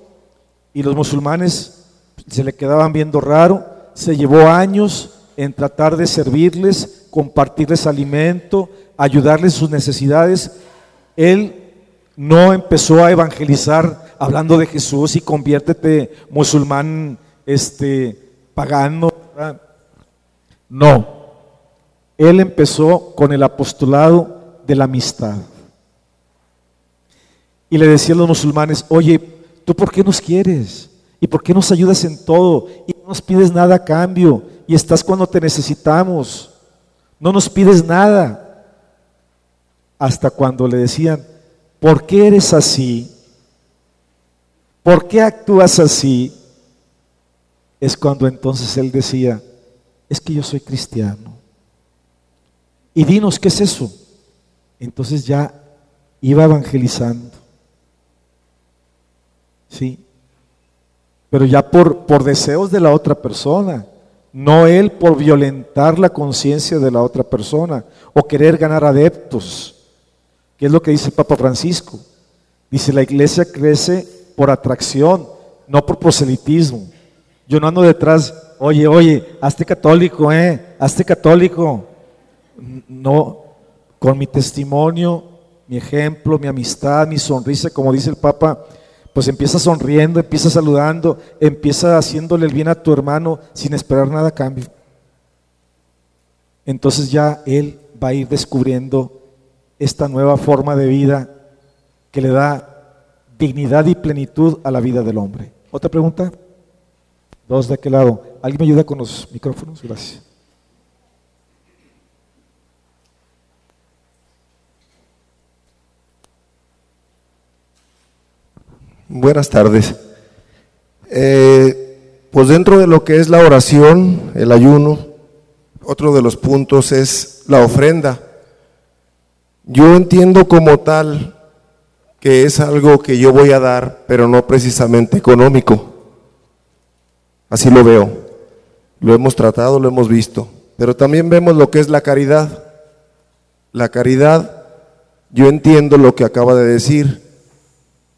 y los musulmanes se le quedaban viendo raro, se llevó años en tratar de servirles, compartirles alimento, ayudarles sus necesidades. Él no empezó a evangelizar hablando de Jesús y conviértete musulmán este pagano. No. Él empezó con el apostolado de la amistad. Y le decía a los musulmanes, oye, ¿tú por qué nos quieres? ¿Y por qué nos ayudas en todo? Y no nos pides nada a cambio. Y estás cuando te necesitamos. No nos pides nada. Hasta cuando le decían, ¿por qué eres así? ¿por qué actúas así? Es cuando entonces él decía, es que yo soy cristiano. Y dinos, ¿qué es eso? Entonces ya iba evangelizando. Sí. Pero ya por, por deseos de la otra persona, no él por violentar la conciencia de la otra persona o querer ganar adeptos, que es lo que dice el Papa Francisco. Dice, la iglesia crece por atracción, no por proselitismo. Yo no ando detrás, oye, oye, hazte católico, eh, hazte católico. No, con mi testimonio, mi ejemplo, mi amistad, mi sonrisa, como dice el Papa, pues empieza sonriendo, empieza saludando, empieza haciéndole el bien a tu hermano sin esperar nada a cambio. Entonces ya él va a ir descubriendo esta nueva forma de vida que le da dignidad y plenitud a la vida del hombre. ¿Otra pregunta? Dos de aquel lado. ¿Alguien me ayuda con los micrófonos? Gracias. Buenas tardes. Eh, pues dentro de lo que es la oración, el ayuno, otro de los puntos es la ofrenda. Yo entiendo como tal que es algo que yo voy a dar, pero no precisamente económico. Así lo veo. Lo hemos tratado, lo hemos visto. Pero también vemos lo que es la caridad. La caridad, yo entiendo lo que acaba de decir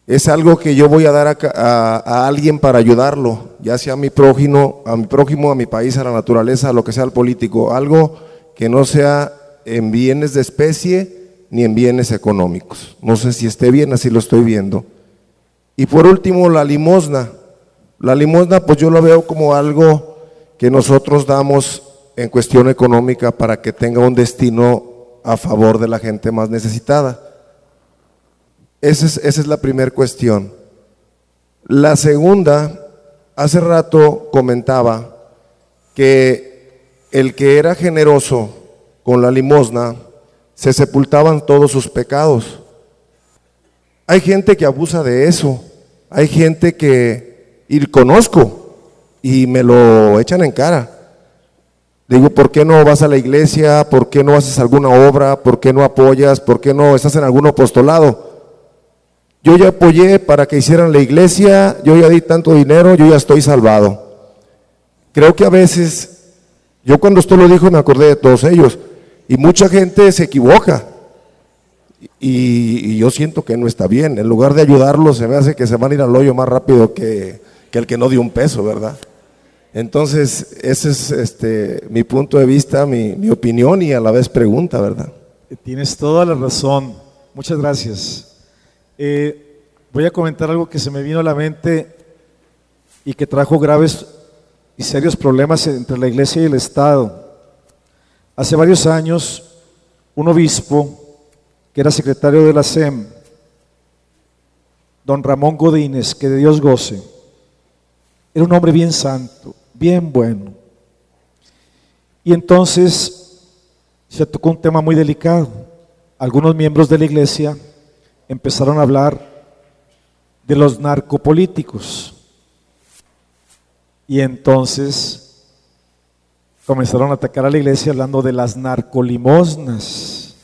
es algo que yo voy a dar a, alguien para ayudarlo, ya sea a mi prójimo, a mi prójimo, a mi país, a la naturaleza, a lo que sea el político, algo que no sea en bienes de especie ni en bienes económicos. No sé si esté bien, así lo estoy viendo. Y por último, la limosna. La limosna, pues yo lo veo como algo que nosotros damos en cuestión económica para que tenga un destino a favor de la gente más necesitada. Esa es, la primera cuestión. La segunda, hace rato comentaba que el que era generoso con la limosna, se sepultaban todos sus pecados. Hay gente que abusa de eso, hay gente que, y conozco, y me lo echan en cara. Digo, ¿por qué no vas a la iglesia? ¿Por qué no haces alguna obra? ¿Por qué no apoyas? ¿Por qué no estás en algún apostolado? Yo ya apoyé para que hicieran la iglesia, yo ya di tanto dinero, yo ya estoy salvado. Creo que a veces, yo cuando usted lo dijo me acordé de todos ellos, y mucha gente se equivoca. Y, yo siento que no está bien. En lugar de ayudarlos, se me hace que se van a ir al hoyo más rápido que, el que no dio un peso, ¿verdad? Entonces, ese es este, mi punto de vista, mi, mi opinión y a la vez pregunta, ¿verdad? Tienes toda la razón. Muchas gracias. Eh, voy a comentar algo que se me vino a la mente y que trajo graves y serios problemas entre la iglesia y el Estado. Hace varios años, un obispo que era secretario de la SEM, don Ramón Godínez, que de Dios goce, era un hombre bien santo, bien bueno. Y entonces se tocó un tema muy delicado. Algunos miembros de la iglesia empezaron a hablar de los narcopolíticos. Y entonces comenzaron a atacar a la iglesia hablando de las narcolimosnas.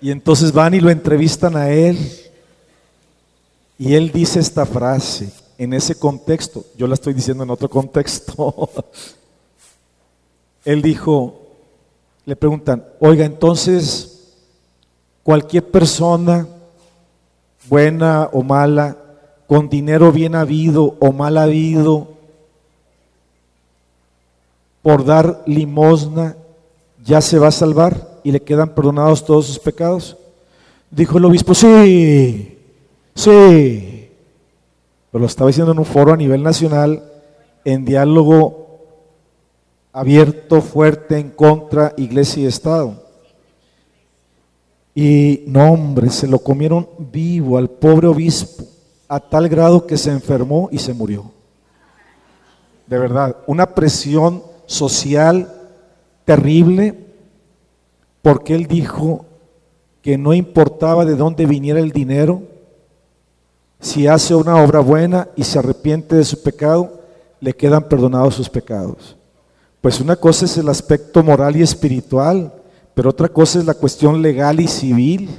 Y entonces van y lo entrevistan a él. Y él dice esta frase en ese contexto. Yo la estoy diciendo en otro contexto. él dijo, le preguntan, oiga, entonces Cualquier persona, buena o mala, con dinero bien habido o mal habido, por dar limosna, ya se va a salvar y le quedan perdonados todos sus pecados. Dijo el obispo, sí, sí. Pero lo estaba diciendo en un foro a nivel nacional, en diálogo abierto, fuerte, en contra iglesia y Estado. Y no, hombre, se lo comieron vivo al pobre obispo, a tal grado que se enfermó y se murió. De verdad, una presión social terrible, porque él dijo que no importaba de dónde viniera el dinero, Si hace una obra buena y se arrepiente de su pecado, le quedan perdonados sus pecados. Pues una cosa es el aspecto moral y espiritual, pero otra cosa es la cuestión legal y civil.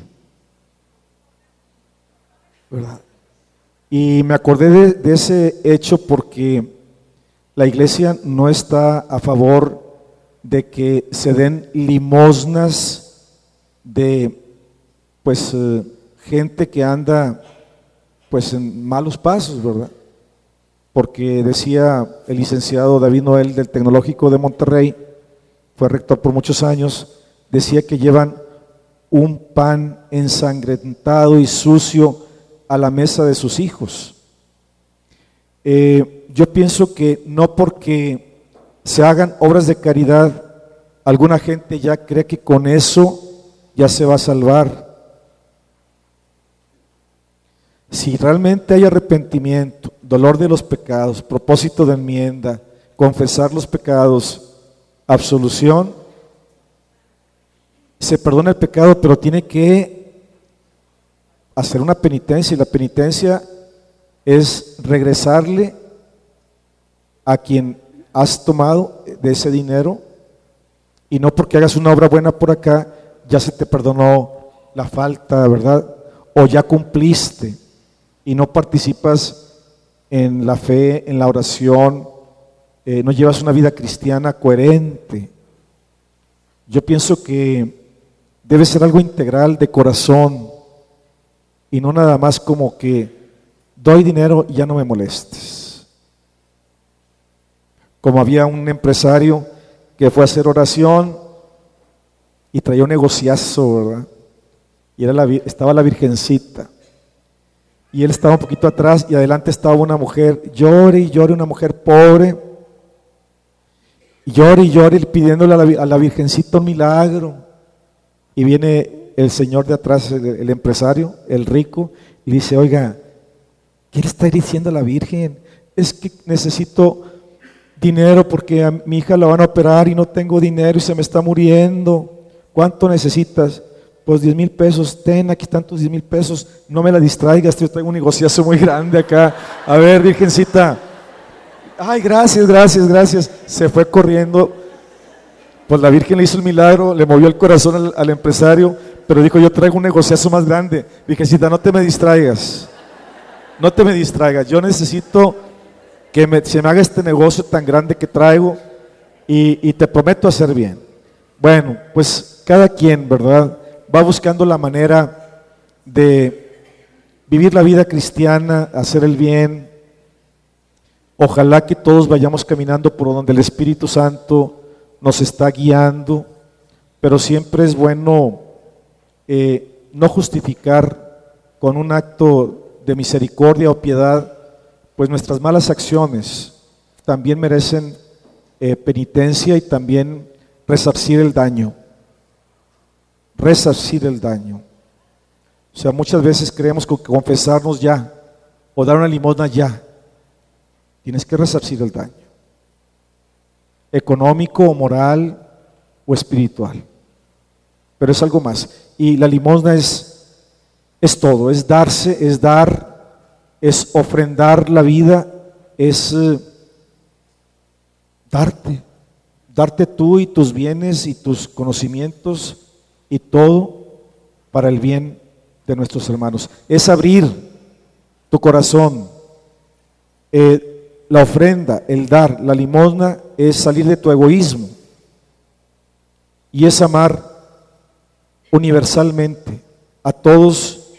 ¿Verdad? Y me acordé de, de ese hecho porque la iglesia no está a favor de que se den limosnas de pues eh, gente que anda pues en malos pasos, ¿verdad? Porque decía el licenciado David Noel del Tecnológico de Monterrey, fue rector por muchos años, decía que llevan un pan ensangrentado y sucio a la mesa de sus hijos. Eh, yo pienso que no porque se hagan obras de caridad, alguna gente ya cree que con eso ya se va a salvar. Si realmente hay arrepentimiento, dolor de los pecados, propósito de enmienda, confesar los pecados, absolución, se perdona el pecado, pero tiene que hacer una penitencia y la penitencia es regresarle a quien has tomado de ese dinero y no porque hagas una obra buena por acá ya se te perdonó la falta, ¿verdad? O ya cumpliste y no participas en la fe, en la oración, eh, no llevas una vida cristiana coherente. Yo pienso que debe ser algo integral de corazón y no nada más como que doy dinero y ya no me molestes. Como había un empresario que fue a hacer oración y traía un negociazo, ¿verdad? Y era la, estaba la virgencita y él estaba un poquito atrás y adelante estaba una mujer, llore y llore, una mujer pobre, y llore y llore pidiéndole a la, Virgencita un milagro. Y viene el señor de atrás, el, empresario, el rico, y dice, oiga, ¿qué le está diciendo a la Virgen? Es que necesito dinero porque a mi hija la van a operar y no tengo dinero y se me está muriendo. ¿Cuánto necesitas? pues 10 mil pesos, ten, aquí están tus 10 mil pesos, no me la distraigas, yo tengo un negociazo muy grande acá. A ver, Virgencita. Ay, gracias, gracias, gracias. Se fue corriendo. Pues la Virgen le hizo el milagro, le movió el corazón al, empresario, pero dijo, yo traigo un negociazo más grande. Virgencita, no te me distraigas. No te me distraigas. Yo necesito que me, se me haga este negocio tan grande que traigo y, te prometo hacer bien. Bueno, pues cada quien, ¿verdad? va buscando la manera de vivir la vida cristiana, hacer el bien. Ojalá que todos vayamos caminando por donde el Espíritu Santo nos está guiando, pero siempre es bueno eh, no justificar con un acto de misericordia o piedad, pues nuestras malas acciones también merecen eh, penitencia y también resarcir el daño resarcir el daño. O sea, muchas veces creemos que confesarnos ya o dar una limosna ya. Tienes que resarcir el daño. Económico o moral o espiritual. Pero es algo más. Y la limosna es, es todo, es darse, es dar, es ofrendar la vida, es eh, darte, darte tú y tus bienes y tus conocimientos y todo para el bien de nuestros hermanos. Es abrir tu corazón. Eh, la ofrenda, el dar, la limosna es salir de tu egoísmo y es amar universalmente a todos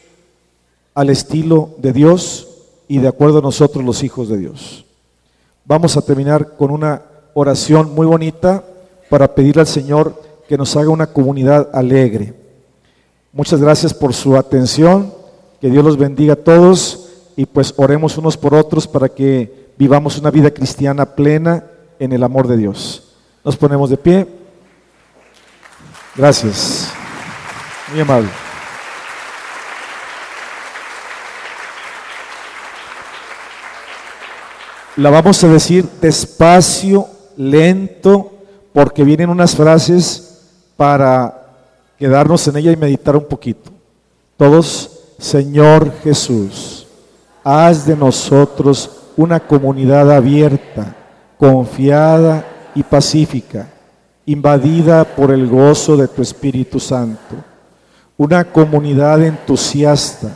al estilo de Dios y de acuerdo a nosotros los hijos de Dios. Vamos a terminar con una oración muy bonita para pedirle al Señor que nos haga una comunidad alegre. Muchas gracias por su atención, que Dios los bendiga a todos y pues oremos unos por otros para que vivamos una vida cristiana plena en el amor de Dios. Nos ponemos de pie. Gracias. Muy amable. La vamos a decir despacio, lento, porque vienen unas frases para quedarnos en ella y meditar un poquito. Todos, Señor Jesús, haz de nosotros una comunidad abierta, confiada y pacífica, invadida por el gozo de tu Espíritu Santo. Una comunidad entusiasta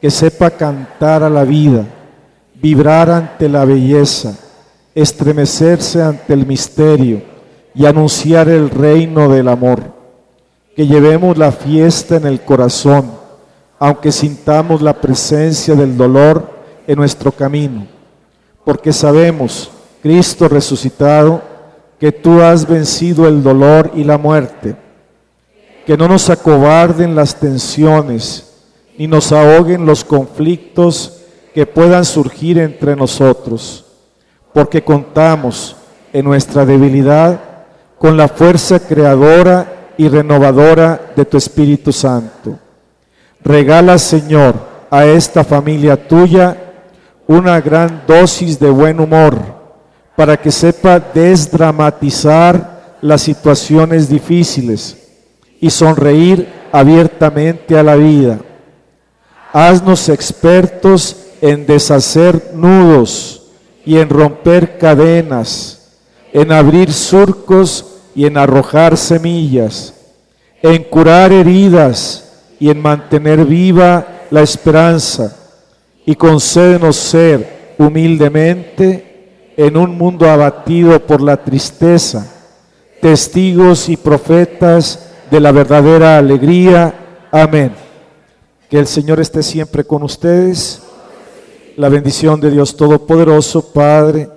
que sepa cantar a la vida, vibrar ante la belleza, estremecerse ante el misterio y anunciar el reino del amor. Que llevemos la fiesta en el corazón, aunque sintamos la presencia del dolor en nuestro camino, porque sabemos, Cristo resucitado, que tú has vencido el dolor y la muerte. Que no nos acobarden las tensiones, ni nos ahoguen los conflictos que puedan surgir entre nosotros, porque contamos en nuestra debilidad con la fuerza creadora y renovadora de tu Espíritu Santo. Regala, Señor, a esta familia tuya una gran dosis de buen humor para que sepa desdramatizar las situaciones difíciles y sonreír abiertamente a la vida. Haznos expertos en deshacer nudos y en romper cadenas en abrir surcos y en arrojar semillas, en curar heridas y en mantener viva la esperanza, y concédenos ser humildemente en un mundo abatido por la tristeza, testigos y profetas de la verdadera alegría. Amén. Que el Señor esté siempre con ustedes. La bendición de Dios Todopoderoso, Padre,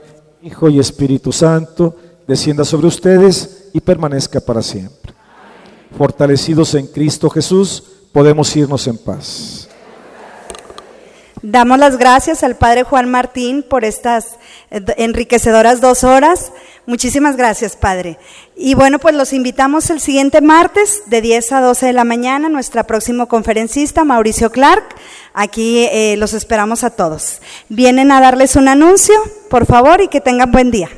Hijo y Espíritu Santo, descienda sobre ustedes y permanezca para siempre. Fortalecidos en Cristo Jesús, podemos irnos en paz. Damos las gracias al Padre Juan Martín por estas eh, enriquecedoras dos horas. Muchísimas gracias, Padre. Y bueno, pues los invitamos el siguiente martes de 10 a 12 de la mañana, nuestra próximo conferencista, Mauricio Clark. Aquí eh, los esperamos a todos. Vienen a darles un anuncio, por favor, y que tengan buen día.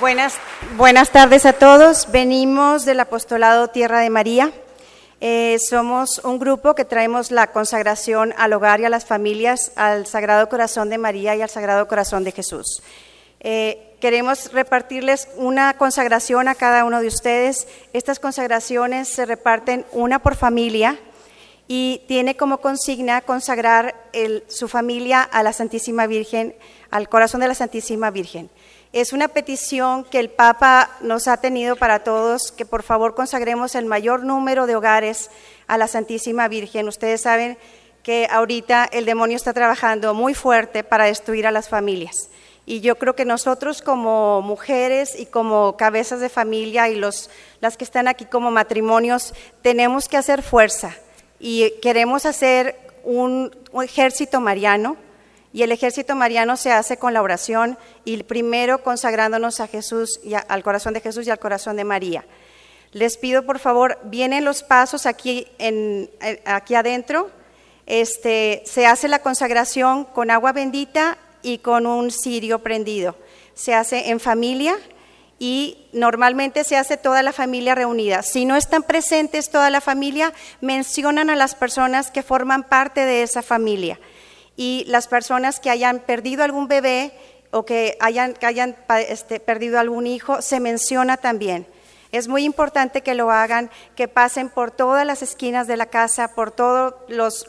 Buenas, buenas tardes a todos. Venimos del apostolado Tierra de María. Eh, somos un grupo que traemos la consagración al hogar y a las familias, al Sagrado Corazón de María y al Sagrado Corazón de Jesús. Eh, queremos repartirles una consagración a cada uno de ustedes. Estas consagraciones se reparten una por familia y tiene como consigna consagrar su familia a la Santísima Virgen, al corazón de la Santísima Virgen. Es una petición que el Papa nos ha tenido para todos, que por favor consagremos el mayor número de hogares a la Santísima Virgen. Ustedes saben que ahorita el demonio está trabajando muy fuerte para destruir a las familias. Y yo creo que nosotros como mujeres y como cabezas de familia y los, las que están aquí como matrimonios, tenemos que hacer fuerza y queremos hacer un ejército mariano y el ejército mariano se hace con la oración y primero consagrándonos a Jesús y al corazón de Jesús y al corazón de María. Les pido por favor, vienen los pasos aquí, eh, aquí adentro. Este, se hace la consagración con agua bendita y con un cirio prendido. Se hace en familia y normalmente se hace toda la familia reunida. Si no están presentes toda la familia, mencionan a las personas que forman parte de esa familia y las personas que hayan perdido algún bebé o que hayan, hayan este, perdido algún hijo, se menciona también. Es muy importante que lo hagan, que pasen por todas las esquinas de la casa, por todas los,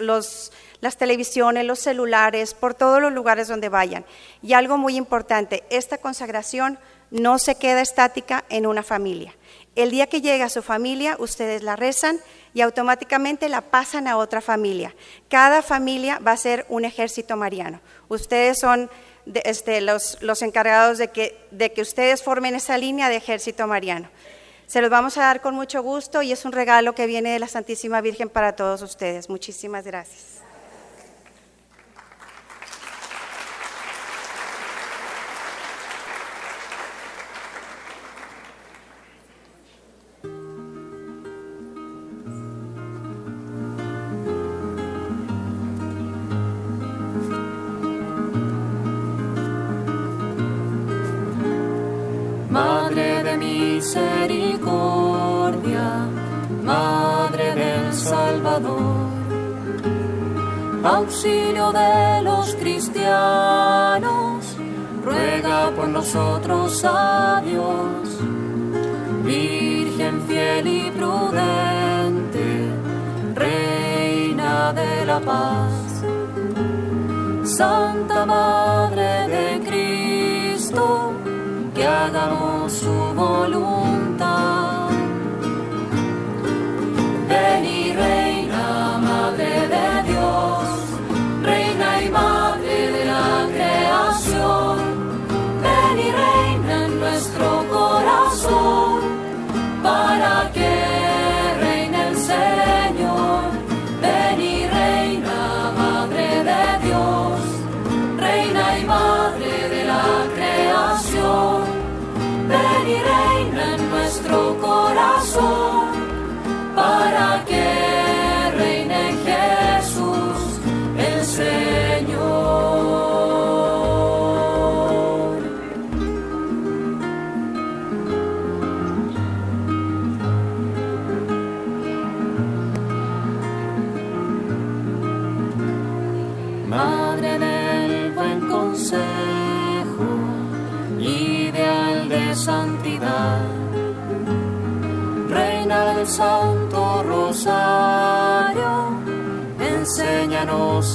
las televisiones, los celulares, por todos los lugares donde vayan. Y algo muy importante, esta consagración no se queda estática en una familia. El día que llega a su familia, ustedes la rezan y automáticamente la pasan a otra familia. Cada familia va a ser un ejército mariano. Ustedes son este, los, los, encargados de que, de que ustedes formen esa línea de ejército mariano. Se los vamos a dar con mucho gusto y es un regalo que viene de la Santísima Virgen para todos ustedes. Muchísimas gracias. nosotros a Virgen fiel y prudente, Reina de la paz, Santa Madre de Cristo, que hagamos su voluntad.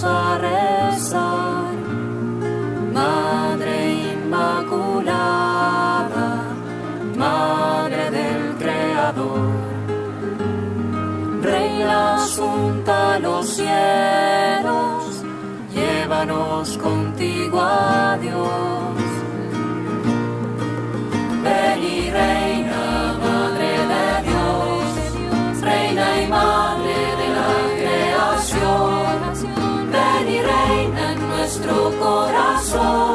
a rezar, Madre Inmaculada, Madre del Creador, Reina asunta los cielos, llévanos contigo a Dios. soul.